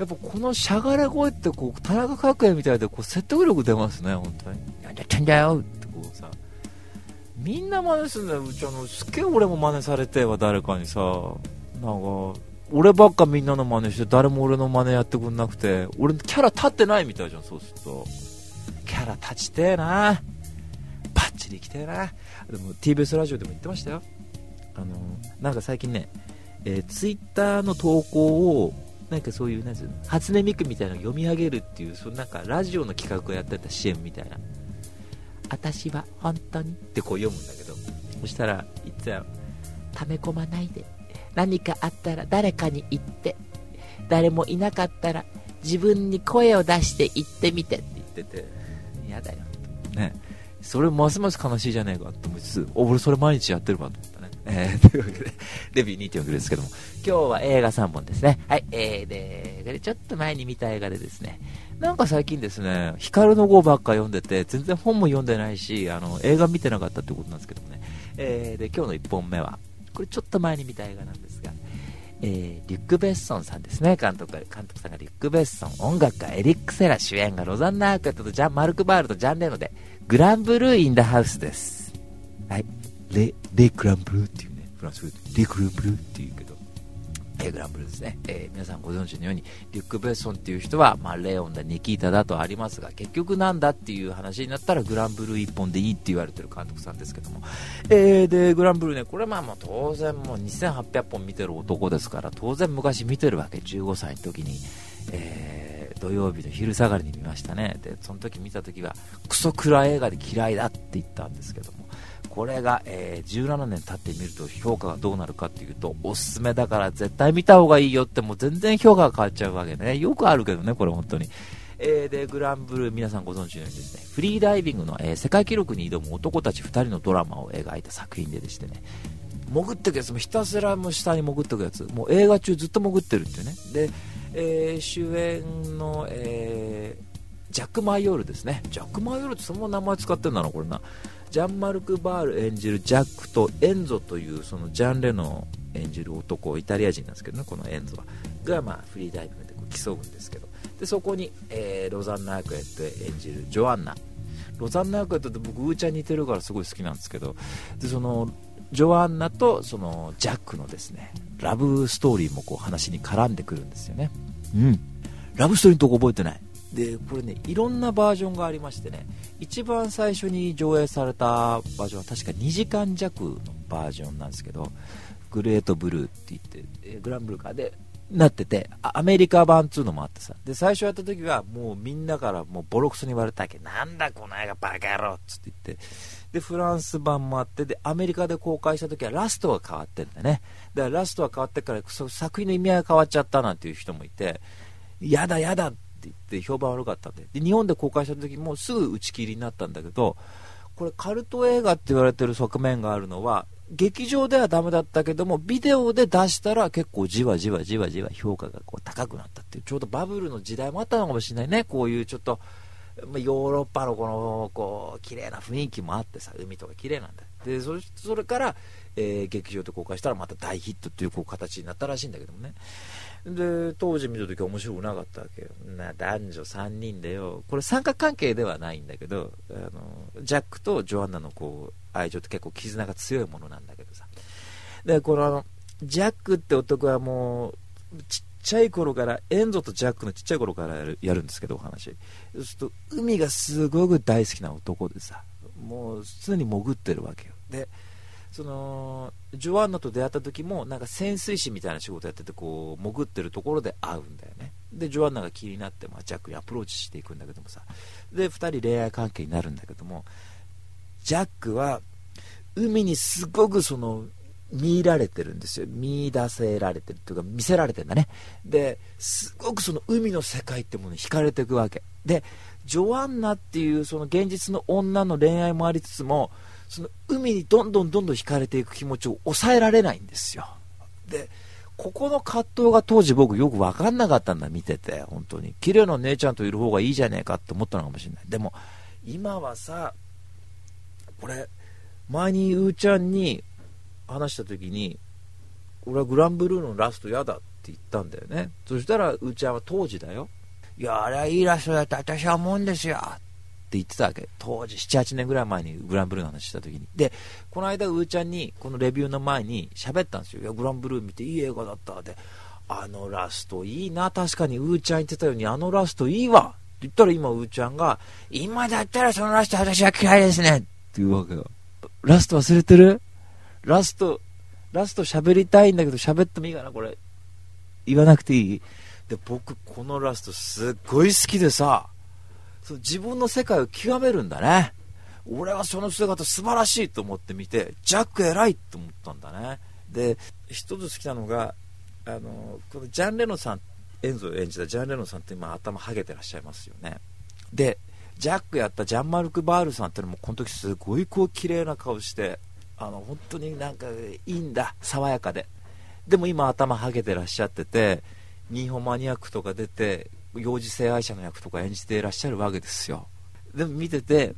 やっぱこのしゃがれ声ってこう、田中角栄みたいでこう説得力出ますね、本当に。なんだってんだよってこうさ。みんな真似すんだよ、うちあの、すっげえ俺も真似されては誰かにさ、なんか、俺ばっかみんなの真似して誰も俺の真似やってくんなくて、俺キャラ立ってないみたいじゃん、そうすると。キャラ立ちてえな。バッチリきてえな。でも TBS ラジオでも言ってましたよ。あのなんか最近ね、えー、ツイッターの投稿をなんかそういうなん初音ミクみたいなのを読み上げるっていうそのなんかラジオの企画をやってた CM みたいな。私は本当にってこう読むんだけど。そしたらいつも溜め込まないで。何かあったら誰かに言って。誰もいなかったら自分に声を出して言ってみてって言ってて。嫌だよ。ね。それますます悲しいじゃねえかと思いつつ、俺それ毎日やってるかと思ったね。えー、というわけで、レビュー2.6ですけども、今日は映画3本ですね。はい、えー、で、ちょっと前に見た映画でですね、なんか最近ですね、ヒカルの号ばっか読んでて、全然本も読んでないし、あの、映画見てなかったってことなんですけどもね。えー、で、今日の1本目は、これちょっと前に見た映画なんですが、えー、リュック・ベッソンさんですね、監督監督さんがリュック・ベッソン、音楽家エリック・セラ主演がロザンナ・アークエットとジャン・マルク・バールとジャン・レノで、グランブルー・イン・ダ・ハウスです。はい。レ、レ・グランブルーっていうね、フランス語でレ・グランブルーっていうけど、えグランブルーですね、えー、皆さんご存知のように、リュック・ベッソンっていう人は、まあ、レオンだ、ニキータだとありますが、結局なんだっていう話になったら、グランブルー1本でいいって言われてる監督さんですけども、えー、で、グランブルーね、これまあもう当然もう2800本見てる男ですから、当然昔見てるわけ、15歳の時に、えー土曜日の昼下がりに見ましたね。でその時見た時はクソ暗い映画で嫌いだって言ったんですけどもこれが、えー、17年経ってみると評価がどうなるかっていうとおすすめだから絶対見た方がいいよってもう全然評価が変わっちゃうわけね。よくあるけどねこれ本当に。えー、でグランブルー皆さんご存知のようにですねフリーダイビングの、えー、世界記録に挑む男たち2人のドラマを描いた作品ででしてね潜ってくやつもひたすらも下に潜ってくやつもう映画中ずっと潜ってるっていうね。で、えー、主演の、えー、ジャック・マイオールですね。ジャック・マイオールってその名前使ってるんだなこれな。ジャンマルク・バール演じるジャックとエンゾというそのジャン・レノ演じる男イタリア人なんですけどねこのエンゾは。が、まあ、フリーダイビングで競うんですけど。でそこに、えー、ロザンナ役やって演じるジョアンナ。ロザンナ役やって僕ウーちゃん似てるからすごい好きなんですけど。でそのジョアンナとそのジャックのですねラブストーリーもこう話に絡んでくるんですよねうんラブストーリーのとこ覚えてないでこれねいろんなバージョンがありましてね一番最初に上映されたバージョンは確か2時間弱のバージョンなんですけどグレートブルーって言って、グランブルーカーでなってて、アメリカ版っていうのもあってさ、で、最初やった時はもうみんなからもうボロクソに言われたわけ。なんだこの映画バカ野郎っつって言って。で、フランス版もあって、で、アメリカで公開した時はラストが変わってんだね。だからラストが変わってからそ作品の意味合いが変わっちゃったなんていう人もいて、やだやだって言って評判悪かったんで。で、日本で公開した時もすぐ打ち切りになったんだけど、これカルト映画って言われてる側面があるのは、劇場ではダメだったけども、ビデオで出したら結構じわじわじわじわ評価がこう高くなったっていう、ちょうどバブルの時代もあったのかもしれないね。こういうちょっと、ヨーロッパのこの、こう、綺麗な雰囲気もあってさ、海とか綺麗なんだ。で、それそれから、えー、劇場で公開したらまた大ヒットっていうこう形になったらしいんだけどもね。で、当時見た時は面白くなかったわけよ。な、男女3人でよ。これ三角関係ではないんだけど、あの、ジャックとジョアンナのこう、愛情って結構絆が強いものなんだけどさ。で、このあの、ジャックって男はもう、ちっちゃい頃から、エンゾとジャックのちっちゃい頃からやるやるんですけど、お話。そうすると、海がすごく大好きな男でさ、もう常に潜ってるわけよ。で、そのジョアンナと出会った時もなんか潜水士みたいな仕事やっててこう潜ってるところで会うんだよねでジョアンナが気になって、まあ、ジャックにアプローチしていくんだけどもさで2人恋愛関係になるんだけどもジャックは海にすごくその見られてるんですよ見出せられてるというか見せられてんだねですごくその海の世界ってものに惹かれていくわけでジョアンナっていうその現実の女の恋愛もありつつもその海にどんどんどんどん惹かれていく気持ちを抑えられないんですよ。で、ここの葛藤が当時僕よく分かんなかったんだ、見てて、本当に。綺麗な姉ちゃんといる方がいいじゃねえかって思ったのかもしれない。でも、今はさ、これ、前にうーちゃんに話した時に、俺はグランブルーのラスト嫌だって言ったんだよね。そしたら、うーちゃんは当時だよ。いや、あれはいいラストだって私は思うんですよ。って言ってたわけ。当時、7、8年ぐらい前にグランブルーの話した時に。で、この間、うーちゃんに、このレビューの前に喋ったんですよ。いや、グランブルー見ていい映画だった。で、あのラストいいな。確かに、うーちゃん言ってたように、あのラストいいわ。って言ったら今、うーちゃんが、今だったらそのラスト私は嫌いですね。って言うわけよ。ラスト忘れてる？ラスト、ラスト喋りたいんだけど喋ってもいいかな、これ。言わなくていい？で、僕、このラストすっごい好きでさ、その自分の世界を極めるんだね。俺はその姿素晴らしいと思って見て、ジャック偉いと思ったんだね。で、一つ好きなのが、あの、このジャン・レノさん、エンゾを演じたジャン・レノさんって今頭ハゲてらっしゃいますよね。で、ジャックやったジャン・マルク・バールさんってのもこの時すごいこう綺麗な顔して、あの、本当になんかいいんだ、爽やかで。でも今頭ハゲてらっしゃってて、ニーホマニアックとか出て、幼児性愛者の役とか演じていらっしゃるわけですよ。でも見てて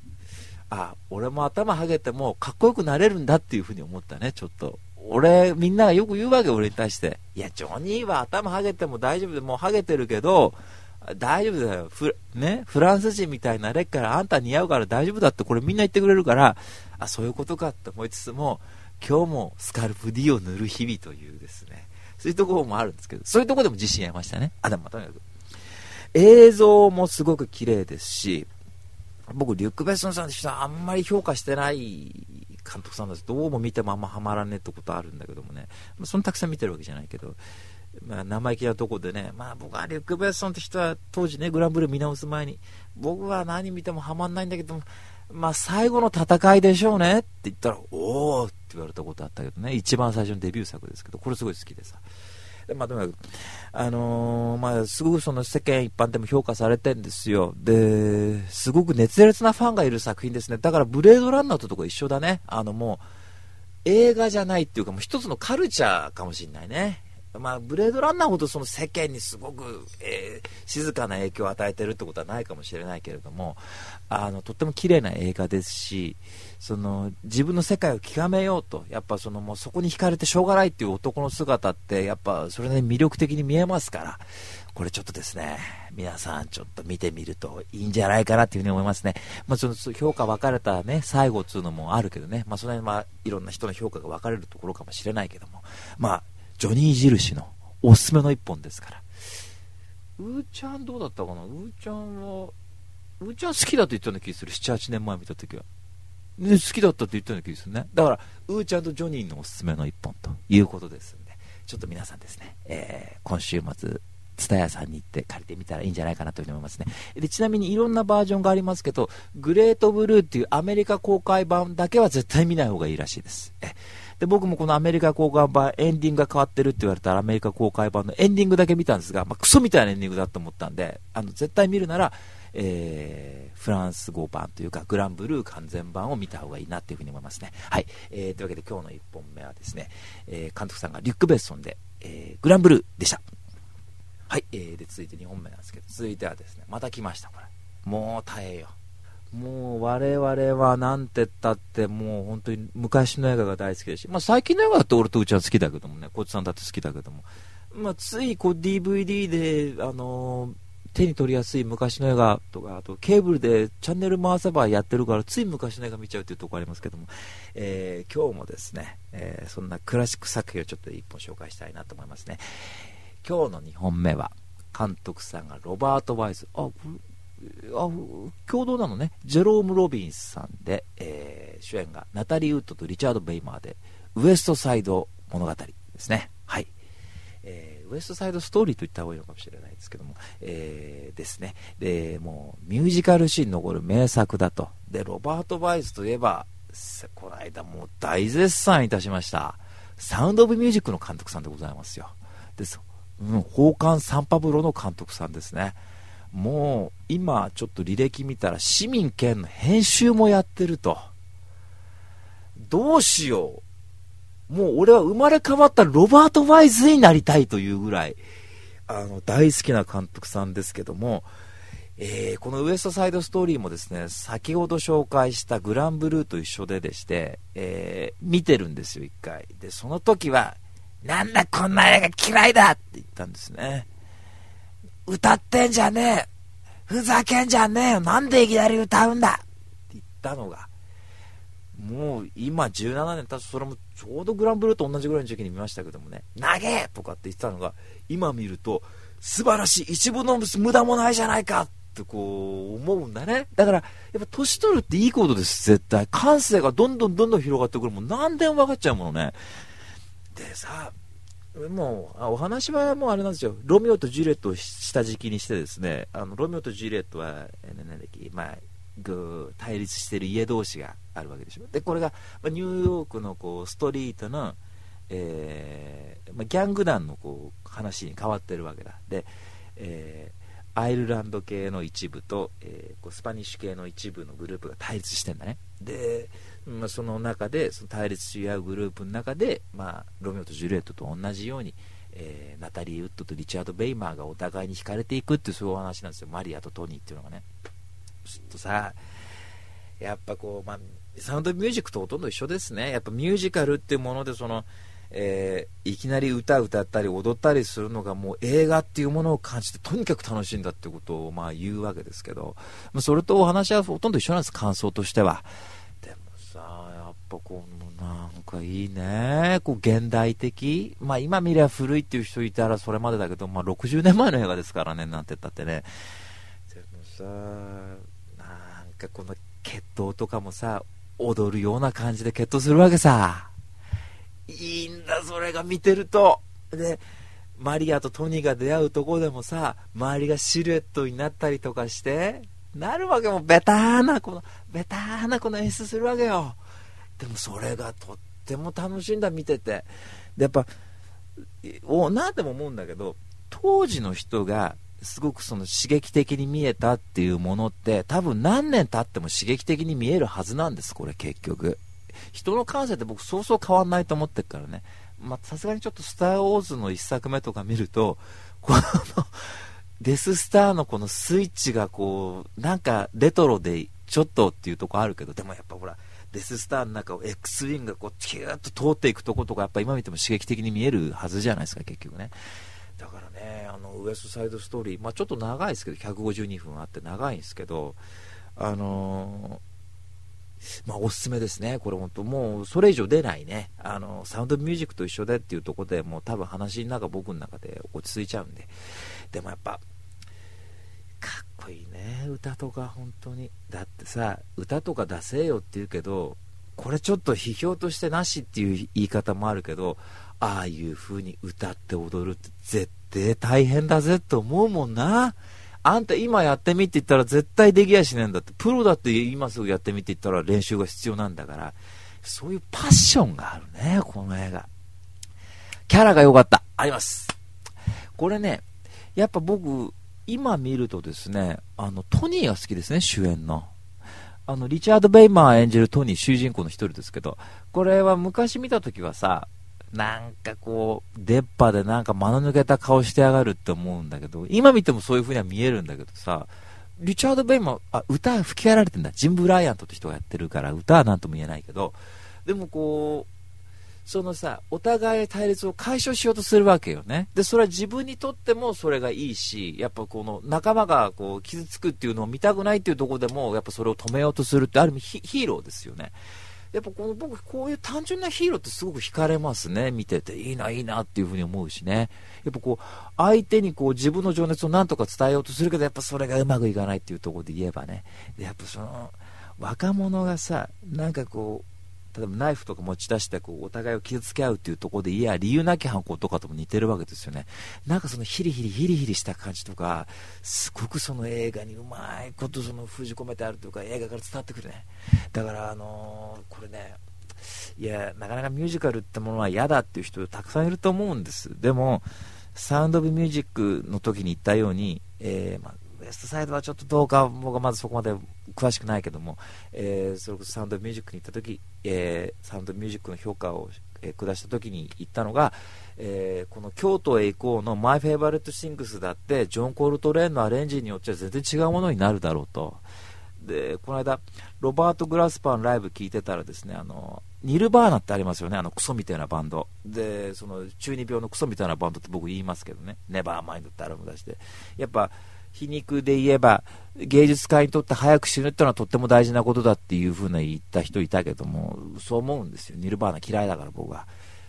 あ俺も頭ハゲてもかっこよくなれるんだっていうふうに思ったねちょっと。俺みんながよく言うわけ俺に対して。いやジョニーは頭ハゲても大丈夫でもうハゲてるけど大丈夫だよ。フ,、ね、フランス人みたいなれっからあんた似合うから大丈夫だってこれみんな言ってくれるからあそういうことかって思いつつも今日もスカルプ D を塗る日々というですね。そういうところもあるんですけどそういうところでも自信ありましたね。あでもとにかく。映像もすごく綺麗ですし、僕、リュック・ベッソンさんって人はあんまり評価してない監督さんです。どうも見てもあんまハマらねえってことあるんだけどもね。そのたくさん見てるわけじゃないけど、まあ、生意気なとこでね、まあ僕はリュック・ベッソンって人は当時ね、グランブル見直す前に、僕は何見てもハマんないんだけど、まあ最後の戦いでしょうねって言ったら、おーって言われたことあったけどね、一番最初のデビュー作ですけど、これすごい好きでさ。でまあ、とにかく、あのー、まあ、すごくその世間一般でも評価されてるんですよ。で、すごく熱烈なファンがいる作品ですね。だから、ブレードランナーととこ一緒だね。あの、もう、映画じゃないっていうか、もう一つのカルチャーかもしれないね。まあ、ブレードランナーほどその世間にすごく、えー、静かな影響を与えてるってことはないかもしれないけれども、あの、とっても綺麗な映画ですし、その、自分の世界を極めようと、やっぱそのもうそこに惹かれてしょうがないっていう男の姿って、やっぱそれなりに魅力的に見えますから、これちょっとですね、皆さんちょっと見てみるといいんじゃないかなっていうふに思いますね。まあ、その評価分かれたね、最後っていうのもあるけどね、まあ、その辺まあ、いろんな人の評価が分かれるところかもしれないけども、まあ、ジョニー印のおすすめの一本ですから。うーちゃんどうだったかな？うーちゃんは、うーちゃん好きだと言ったような気がする。7、8年前見た時は。ね、好きだったって言ったような気がするね。だから、うーちゃんとジョニーのおすすめの一本ということですんで、ちょっと皆さんですね、えー、今週末、蔦屋さんに行って借りてみたらいいんじゃないかなというふうに思いますね。で、ちなみにいろんなバージョンがありますけど、グレートブルーっていうアメリカ公開版だけは絶対見ない方がいいらしいです。えで、僕もこのアメリカ公開版、エンディングが変わってるって言われたらアメリカ公開版のエンディングだけ見たんですが、まあ、クソみたいなエンディングだと思ったんで、あの、絶対見るなら、えー、フランス語版というか、グランブルー完全版を見た方がいいなっていうふうに思いますね。はい。えー、というわけで今日の1本目はですね、えー、監督さんがリュック・ベッソンで、え、グランブルーでした。はい、えー、で続いて2本目なんですけど、続いてはですね、また来ました、これ。もう大変よ。もう我々はなんてったって、もう本当に昔の映画が大好きだし、まあ最近の映画だって俺とうちは好きだけどもね、こっちさんだって好きだけども、まあついこう DVD で、あのー、手に取りやすい昔の映画とか、あとケーブルでチャンネル回せばやってるから、つい昔の映画見ちゃうというところありますけども、えー、今日もですね、えー、そんなクラシック作品をちょっと一本紹介したいなと思いますね。今日の2本目は、監督さんがロバート・ワイズ。あ、あ共同なのね。ジェローム・ロビンスさんで、えー、主演がナタリー・ウッドとリチャード・ベイマーで、ウエストサイド物語ですね。はい。えー、ウエストサイドストーリーと言った方がいいのかもしれないですけども、えー、ですね。で、もう、ミュージカルシーン残る名作だと。で、ロバート・バイズといえば、この間もう大絶賛いたしました。サウンド・オブ・ミュージックの監督さんでございますよ。です。うん、宝冠サンパブロの監督さんですね。もう今ちょっと履歴見たら市民権の編集もやってると。どうしよう。もう俺は生まれ変わったロバート・ワイズになりたいというぐらい、あの、大好きな監督さんですけども、えー、このウエストサイドストーリーもですね、先ほど紹介したグランブルーと一緒ででして、えー、見てるんですよ、一回。で、その時は、なんだこんな映画嫌いだって言ったんですね。歌ってんじゃねえふざけんじゃねえよなんでいきなり歌うんだって言ったのが、もう今17年経つ、それもちょうどグランブルーと同じぐらいの時期に見ましたけどもね、投げとかって言ってたのが、今見ると、素晴らしい、一部の無駄もないじゃないかってこう思うんだね。だから、やっぱ年取るっていいことです、絶対。感性がどんどんどんどん広がってくる。もう何でも分かっちゃうものね。でさ、もう、お話はもうあれなんですよ。ロミオとジュリエットを下敷きにしてですね、あの、ロミオとジュリエットは、えー、なんだっけ、まあ、ぐ対立している家同士があるわけでしょ。で、これが、まあ、ニューヨークのこう、ストリートの、えー、まあ、ギャング団のこう、話に変わってるわけだ。で、えー、アイルランド系の一部と、えー、こうスパニッシュ系の一部のグループが対立してんだね。で、まあ、その中でその対立し合うグループの中で、まあ、ロミオとジュリエットと同じように、えー、ナタリー・ウッドとリチャード・ベイマーがお互いに惹かれていくっていうそういうお話なんですよ。マリアとトニーっていうのがね。ちょっとさやっぱこう、まあ、サウンドミュージックとほとんど一緒ですね。やっぱミュージカルっていうものでそのえー、いきなり歌歌ったり踊ったりするのがもう映画っていうものを感じてとにかく楽しいんだってことをまあ言うわけですけど、まあ、それとお話はほとんど一緒なんです。感想としては。ぱこのなんかいいね、こう現代的、まあ、今見れば古いっていう人いたらそれまでだけど、まあ、60年前の映画ですからね、なんて言ったってね。でもさ、なんかこの決闘とかもさ、踊るような感じで決闘するわけさ。いいんだ、それが見てると。で、マリアとトニーが出会うとこでもさ、周りがシルエットになったりとかして、なるわけもベターな、この、ベターなこの演出するわけよ。でもそれがとっても楽しいんだ、見てて。で、やっぱ、おなんでも思うんだけど、当時の人がすごくその刺激的に見えたっていうものって多分何年経っても刺激的に見えるはずなんですこれ結局人の感性って僕そうそう変わんないと思ってるからねさすがにちょっと「スター・ウォーズ」の1作目とか見るとこのデススターのこのスイッチがこうなんかレトロでちょっとっていうとこあるけどでもやっぱほらデススターの中を X ウィンがこうキューッと通っていくとことかやっぱ今見ても刺激的に見えるはずじゃないですか結局ね。だからねあのウエストサイドストーリー、まあ、ちょっと長いですけど152分あって長いんですけどあのーまあ、おすすめですね、これ本当、もうそれ以上出ないね、あのサウンドミュージックと一緒でっていうところでもう多分話の中、僕の中で落ち着いちゃうんで、でもやっぱ、かっこいいね、歌とか本当に。だってさ、歌とか出せよって言うけど、これちょっと批評としてなしっていう言い方もあるけど、ああいう風に歌って踊るって絶対大変だぜって思うもんな。あんた今やってみって言ったら絶対できやしねえんだって、プロだって今すぐやってみって言ったら練習が必要なんだから、そういうパッションがあるね、この映画。キャラが良かった。あります。これね、やっぱ僕、今見るとですね、あの、トニーが好きですね、主演の。あの、リチャード・ベイマー演じるトニー、主人公の一人ですけど、これは昔見た時はさ、なんかこう、出っ歯でなんか間の抜けた顔してやがるって思うんだけど、今見てもそういう風には見えるんだけどさ、リチャード・ベイも、あ、歌吹き替えられてんだ。ジン・ブライアントって人がやってるから、歌は何とも言えないけど、でもこう、そのさ、お互い対立を解消しようとするわけよね。で、それは自分にとってもそれがいいし、やっぱこの仲間がこう傷つくっていうのを見たくないっていうところでも、やっぱそれを止めようとするってある意味ヒーローですよね。やっぱこの僕、こういう単純なヒーローってすごく惹かれますね、見てて、いいな、いいなっていうふうに思うしね、やっぱこう、相手にこう自分の情熱をなんとか伝えようとするけど、やっぱそれがうまくいかないっていうところで言えばね、やっぱその、若者がさ、なんかこう、例えばナイフとか持ち出してこうお互いを傷つけ合うっていうところでいや理由なき犯行とかとも似てるわけですよね。なんかそのヒリヒリヒリヒリした感じとかすごくその映画にうまいことその封じ込めてあるというか映画から伝わってくるね。だからあのー、これねいやなかなかミュージカルってものは嫌だっていう人たくさんいると思うんです。でもサウンド・オブ・ミュージックの時に言ったように、えーまあ、ウエストサイドはちょっとどうか僕はまずそこまで詳しくないけども、えー、それこそサウンドミュージックに行った時、えー、サウンドミュージックの評価を、え、下した時に言ったのが、えー、この京都へ行こうのマイフェイバレットシングスだってジョン・コルトレーンのアレンジによっては全然違うものになるだろうと。でこの間ロバート・グラスパーのライブ聞いてたらですねあのニルバーナってありますよねあのクソみたいなバンド。でその中二病のクソみたいなバンドって僕言いますけどね。ネバーマインドってアルバム出して。やっぱ皮肉で言えば、芸術家にとって早く死ぬってのはとっても大事なことだっていうふうな言った人いたけども、そう思うんですよ。ニルバーナ嫌いだから僕は。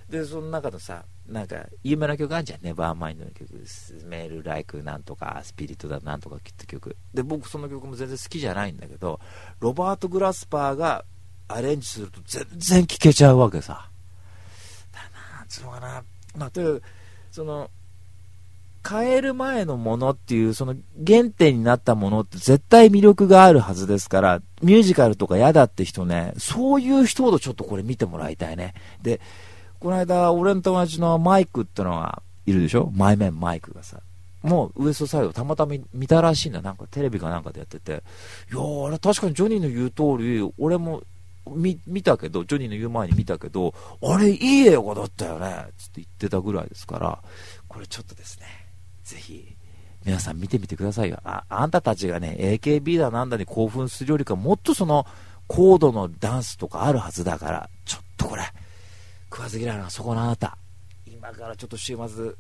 で、その中のさ、なんか、有名な曲あるじゃん。ネバーマインドの曲です。メールライクなんとか、スピリットだなんとかきって曲。で、僕その曲も全然好きじゃないんだけど、ロバート・グラスパーがアレンジすると全然聴けちゃうわけさ。だな、つうのかな。まあ、という、その、変える前のものっていう、その原点になったものって絶対魅力があるはずですから、ミュージカルとか嫌だって人ね、そういう人ほどちょっとこれ見てもらいたいね。で、この間、俺の友達のマイクってのがいるでしょ？前面マイクがさ。もうウエストサイドたまたま見たらしいんだ。なんかテレビかなんかでやってて。いやー、あれ確かにジョニーの言う通り、俺も見見たけど、ジョニーの言う前に見たけど、あれいい映画だったよねつって言ってたぐらいですから、これちょっとですね。ぜひ、皆さん見てみてくださいよ。あ、あんたたちがね、AKB だなんだに興奮するよりか、もっとその、高度のダンスとかあるはずだから、ちょっとこれ、食わず嫌いなそこのあなた、今からちょっと週末、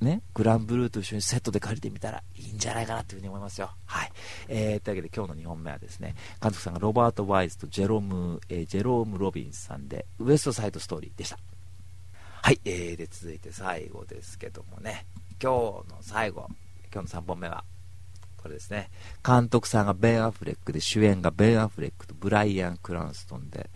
ね、グランブルーと一緒にセットで借りてみたらいいんじゃないかなというふに思いますよ。はい。えー、というわけで今日の2本目はですね、監督さんがロバート・ワイズとジェロム、えー、ジェローム・ロビンスさんで、ウエストサイドストーリーでした。はい、えー、で続いて最後ですけどもね、今日の最後、今日の3本目は、これですね。監督さんがベン・アフレックで、主演がベン・アフレックとブライアン・クランストンで、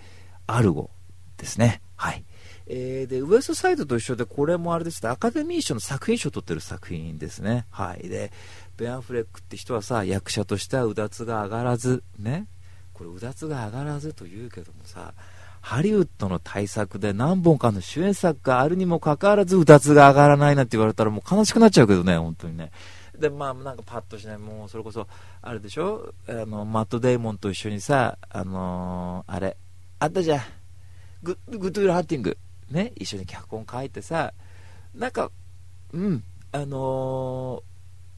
アルゴですね。はい。えー、で、ウエストサイドと一緒で、これもあれですね、アカデミー賞の作品賞を取ってる作品ですね。はい。で、ベン・アフレックって人はさ、役者としてはうだつが上がらず、ね。これ、うだつが上がらずと言うけどもさ、ハリウッドの大作で何本かの主演作があるにもかかわらず、うだつが上がらないなんて言われたらもう悲しくなっちゃうけどね、本当にね。で、まあ、なんかパッとしない、もうそれこそ、あれでしょ？あの、マット・デイモンと一緒にさ、あのー、あれ、あったじゃん。グッド・ウィル・ハンティング。ね、一緒に脚本書いてさ、なんか、うん、あのー、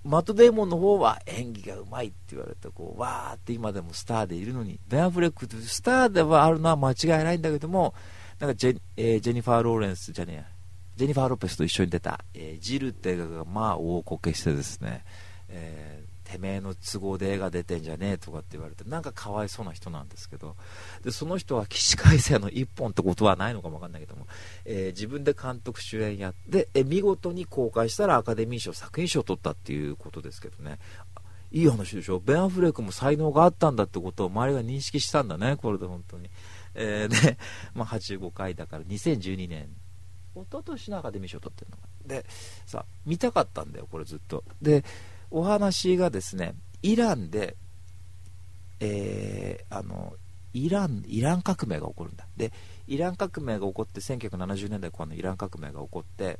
マット・デーモンの方は演技がうまいって言われて、こう、わーって今でもスターでいるのに、ベ・アフレックってスターではあるのは間違いないんだけども、なんかジェ,、えー、ジェニファー・ローレンスじゃねえ、ジェニファー・ロペスと一緒に出た、えー、ジルって映画がまあ大こけしてですね、えてめえの都合で映画出てんじゃねえとかって言われてなんかかわいそうな人なんですけどでその人は起死回生の1本ってことはないのかもわかんないけども、えー、自分で監督主演やってえ見事に公開したらアカデミー賞作品賞を取ったっていうことですけどね。いい話でしょ？ベン・アフレックも才能があったんだってことを周りが認識したんだねこれで本当に、えー、で、まあ、85回だから2012年。一昨年のアカデミー賞を取ってるのかでさ見たかったんだよこれずっと。でお話がですね、イランで、えー、あの、イラン、イラン革命が起こるんだ。で、イラン革命が起こって、1970年代後半のイラン革命が起こって、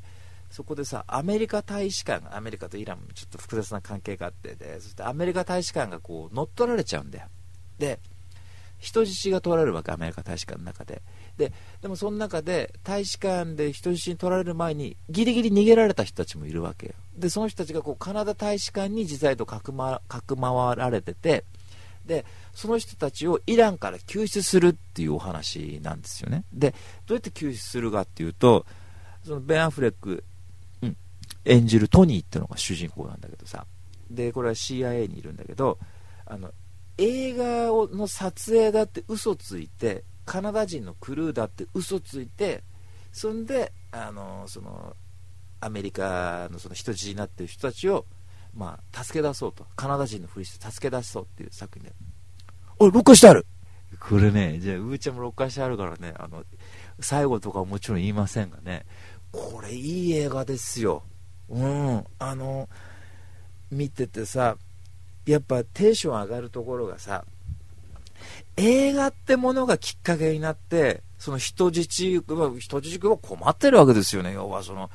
そこでさ、アメリカ大使館、アメリカとイランもちょっと複雑な関係があって、で、そしてアメリカ大使館がこう、乗っ取られちゃうんだよ。で、人質が取られるわけ、アメリカ大使館の中で。で、でもその中で、大使館で人質に取られる前に、ギリギリ逃げられた人たちもいるわけよ。で、その人たちがこうカナダ大使館に実在とかくまかくまわられてて、で、その人たちをイランから救出するっていうお話なんですよね。で、どうやって救出するかっていうと、そのベン・アフレック、演じるトニーっていうのが主人公なんだけどさ、で、これは CIA にいるんだけど、あの、映画をの撮影だって嘘ついて、カナダ人のクルーだって嘘ついてそんであのそのアメリカのその人質になってる人たちを、まあ、助け出そうと。カナダ人のふりして助け出そうっていう作品で。おい録画してある。これねじゃあうーちゃんも録画してあるからねあの最後とかはもちろん言いませんがねこれいい映画ですよ。うん。あの見ててさやっぱテンション上がるところがさ映画ってものがきっかけになって、その人質、人質は困ってるわけですよね、要はその、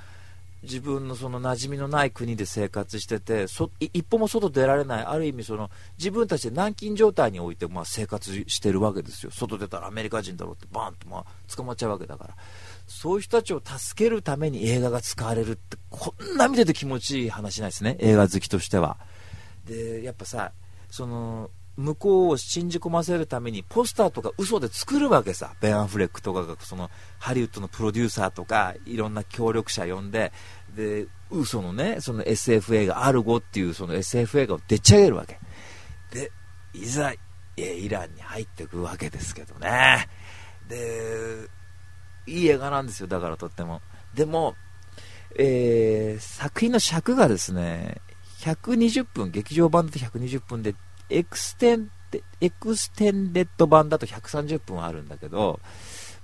自分のその馴染みのない国で生活しててそ一歩も外出られない。ある意味その自分たちで軟禁状態においてまあ生活してるわけですよ。外出たらアメリカ人だろうってバーンとまあ捕まっちゃうわけだから。そういう人たちを助けるために映画が使われるってこんな見てて気持ちいい話なんですね。映画好きとしては。でやっぱさその向こうを信じ込ませるためにポスターとか嘘で作るわけさ。ベン・アフレックとかがそのハリウッドのプロデューサーとかいろんな協力者呼んでで嘘のねその SF 映画アルゴっていうその SF 映画をでっち上げるわけ。でいざイランに入っていくわけですけどね。でいい映画なんですよだからとっても。でも、えー、作品の尺がですね120分劇場版だと120分でエクステンエクステンデッド版だと130分あるんだけど、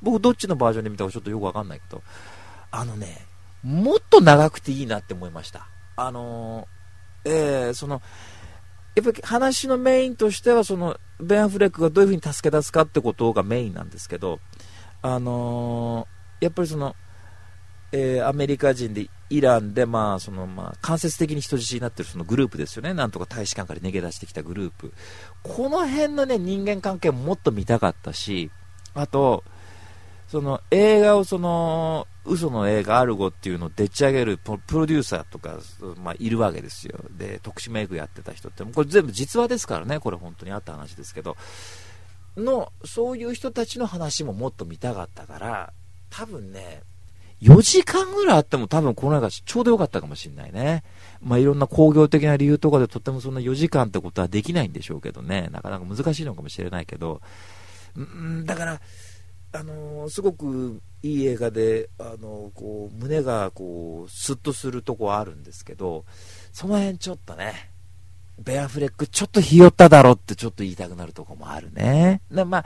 僕どっちのバージョンで見たかちょっとよくわかんないけど、あのね、もっと長くていいなって思いました。あのー、えー、その、やっぱり話のメインとしては、その、ベン・アフレックがどういうふうに助け出すかってことがメインなんですけど、あのー、やっぱりその、えー、アメリカ人でイランで、まあそのまあ、間接的に人質になっているそのグループですよね、なんとか大使館から逃げ出してきたグループ、この辺の、ね、人間関係ももっと見たかったし、あと、その映画をその嘘の映画アルゴっていうのをでっち上げるプロデューサーとか、まあ、いるわけですよ、で特殊メイクやってた人って、これ全部実話ですからね、これ本当にあった話ですけど、のそういう人たちの話ももっと見たかったから、多分ね、4時間ぐらいあっても多分この映画ちょうどよかったかもしれないね。まあいろんな工業的な理由とかでとってもそんな4時間ってことはできないんでしょうけどね。なかなか難しいのかもしれないけど。うんだから、あのー、すごくいい映画で、あのー、こう、胸がこう、スッとするとこはあるんですけど、その辺ちょっとね、ベアフレックちょっとひよっただろってちょっと言いたくなるとこもあるね。まあ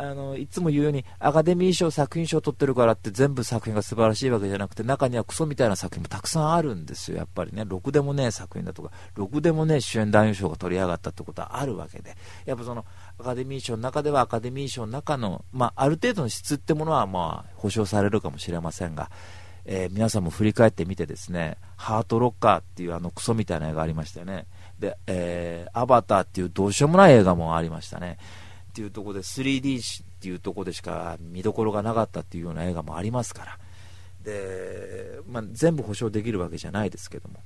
あのいつも言うようにアカデミー賞作品賞を取ってるからって全部作品が素晴らしいわけじゃなくて中にはクソみたいな作品もたくさんあるんですよやっぱりねろくでもねえ作品だとかろくでもねえ主演男優賞が取り上がったってことはあるわけでやっぱそのアカデミー賞の中ではアカデミー賞の中の、まあ、ある程度の質ってものはまあ保証されるかもしれませんがえー、皆さんも振り返ってみてですね、ハートロッカーっていうあのクソみたいな映画ありましたよね。で、えー、アバターっていうどうしようもない映画もありましたね。っていうところで 3D っていうところでしか見どころがなかったっていうような映画もありますから。で、まあ、全部保証できるわけじゃないですけども。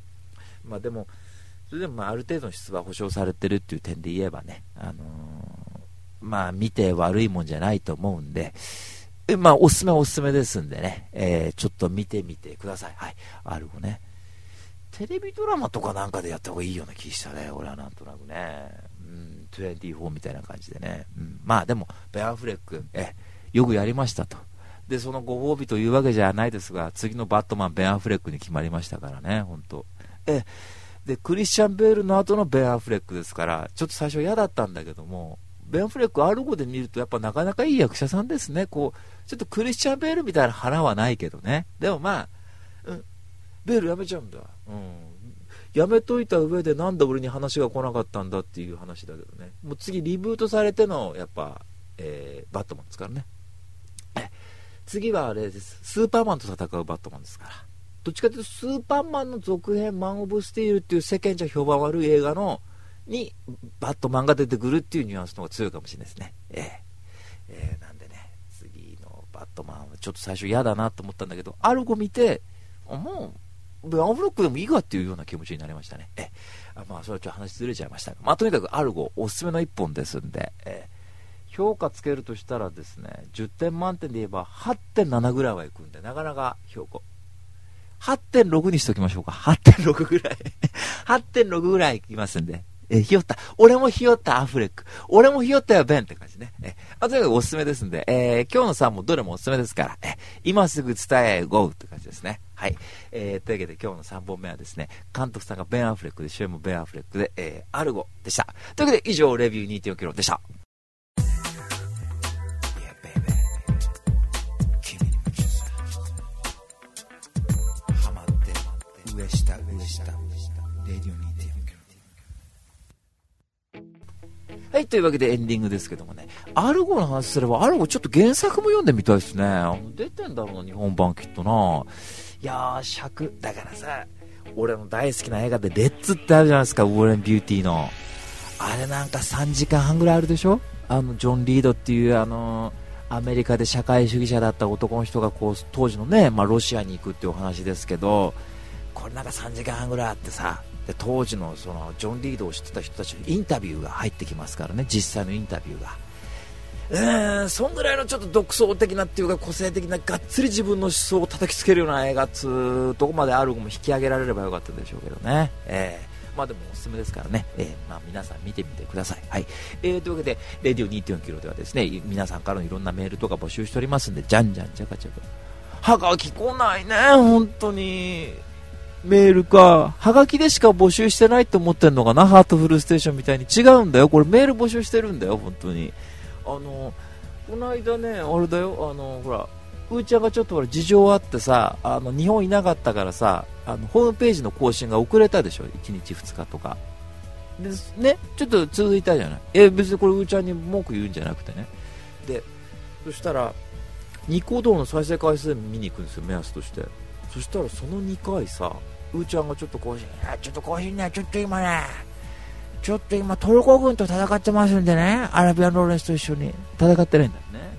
まあでも、それでもまあある程度の質は保証されてるっていう点で言えばね、あのー、まあ見て悪いもんじゃないと思うんで、まあ、おすすめおすすめですんでね、えー、ちょっと見てみてください。はい。アルゴね。テレビドラマとかなんかでやった方がいいような気したね。俺はなんとなくね。24みたいな感じでね。うん、まあでも、ベアフレック、え、よくやりましたと。で、そのご褒美というわけじゃないですが、次のバットマン、ベン・アフレックに決まりましたからね、本当え、で、クリスチャン・ベールの後のベン・アフレックですから、ちょっと最初嫌だったんだけども、ベン・アフレック、アルゴで見ると、やっぱなかなかいい役者さんですね。こう、ちょっとクリスチャン・ベールみたいな腹はないけどね。でもまあ、うん、ベールやめちゃうんだ。うん。やめといた上でなんで俺に話が来なかったんだっていう話だけどね。もう次リブートされての、やっぱ、えー、バットマンですからね。次はあれです。スーパーマンと戦うバットマンですから。どっちかというと、スーパーマンの続編、マン・オブ・スティールっていう世間じゃ評判悪い映画の、に、バットマンが出てくるっていうニュアンスの方が強いかもしれないですね。えー、えー、なんでね、次のバットマンはちょっと最初嫌だなと思ったんだけど、アルゴ見て、もう、ベアンブロックでもいいかっていうような気持ちになりましたね。え、あまあ、それはちょっと話ずれちゃいましたが、まあ、とにかくアルゴ、おすすめの1本ですんで、え評価つけるとしたらですね、10点満点で言えば8.7ぐらいはいくんで、なかなか評価。8.6にしときましょうか。8.6ぐらい。8.6ぐらいいきますんで。えひよった。俺もひよったアフレック。俺もひよったよ、ベンって感じね。えまあ、とにかくおすすめですんで、えー、今日の3もどれもおすすめですから、え今すぐ伝え、ゴーって感じですね。はい。えー、というわけで今日の3本目はですね、監督さんがベン・アフレックで、主演もベン・アフレックで、えー、アルゴでした。というわけで以上、レビュー2.4キロでした。はい、というわけでエンディングですけどもね、アルゴの話すれば、アルゴちょっと原作も読んでみたいですね。出てんだろうな、日本版きっとな。いやー、尺、だからさ、俺の大好きな映画でレッツってあるじゃないですか、ウォーレン・ビューティーの。あれなんか3時間半ぐらいあるでしょ？あの、ジョン・リードっていう、あのアメリカで社会主義者だった男の人がこう当時のね、まあ、ロシアに行くっていうお話ですけどこれなんか3時間半ぐらいあってさで当時のそのジョン・リードを知ってた人たちのインタビューが入ってきますからね実際のインタビューが。えー、そんぐらいのちょっと独創的なっていうか個性的ながっつり自分の思想を叩きつけるような映画つうとこまであるも引き上げられればよかったでしょうけどね、えー、まあでもおすすめですからね、えー、まあ皆さん見てみてください。はい。えー、というわけで、レディオ2.4キロではですね、皆さんからのいろんなメールとか募集しておりますんで、じゃんじゃんじゃかじゃか。はがき来ないね、本当に。メールか、はがきでしか募集してないって思ってんのかな、ハートフルステーションみたいに。違うんだよ、これメール募集してるんだよ、本当に。あの、この間ね、あれだよ、あの、ほら、うーちゃんがちょっとほら事情あってさ、あの、日本いなかったからさ、あの、ホームページの更新が遅れたでしょ、1日2日とか。で、ね、ちょっと続いたじゃない？え、別にこれうーちゃんに文句言うんじゃなくてね。で、そしたら、ニコ動の再生回数見に行くんですよ、目安として。そしたらその2回さ、うーちゃんがちょっと更新、ちょっと更新ね、ちょっと今ね、ちょっと今トルコ軍と戦ってますんでね、アラビアンローレンスと一緒に戦ってないんだよね。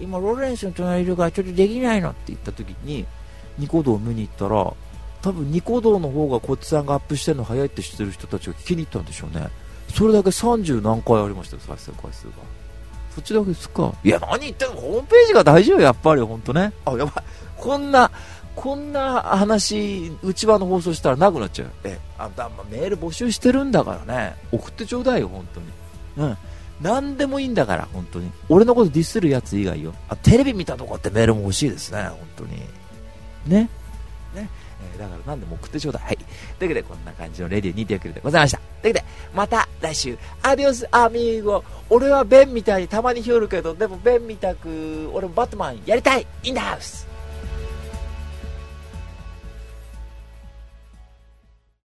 今ローレンスの隣いるからちょっとできないのって言った時に、ニコ動を見に行ったら、多分ニコ動の方がこっちさんがアップしてるの早いって知ってる人たちが聞きに行ったんでしょうね。それだけ30何回ありましたよ、再生回数が。そっちだけですか？いや、何言ってんの？ホームページが大事よ、やっぱり、ほんとね。あ、やばい。こんな、こんな話、内輪の放送したらなくなっちゃう。え、あだ、まメール募集してるんだからね。送ってちょうだいよ、本当に。うん。何でもいいんだから、本当に。俺のことディスるやつ以外よ。あ、テレビ見たとこってメールも欲しいですね、本当に。ね。ね。えーだから何でも送ってちょうだい。はい。というわけで、こんな感じのレディー209でございました。というわけで、また来週、アディオスアミーゴ。俺はベンみたいにたまにひよるけど、でもベンみたく、俺もバットマンやりたいインダハウス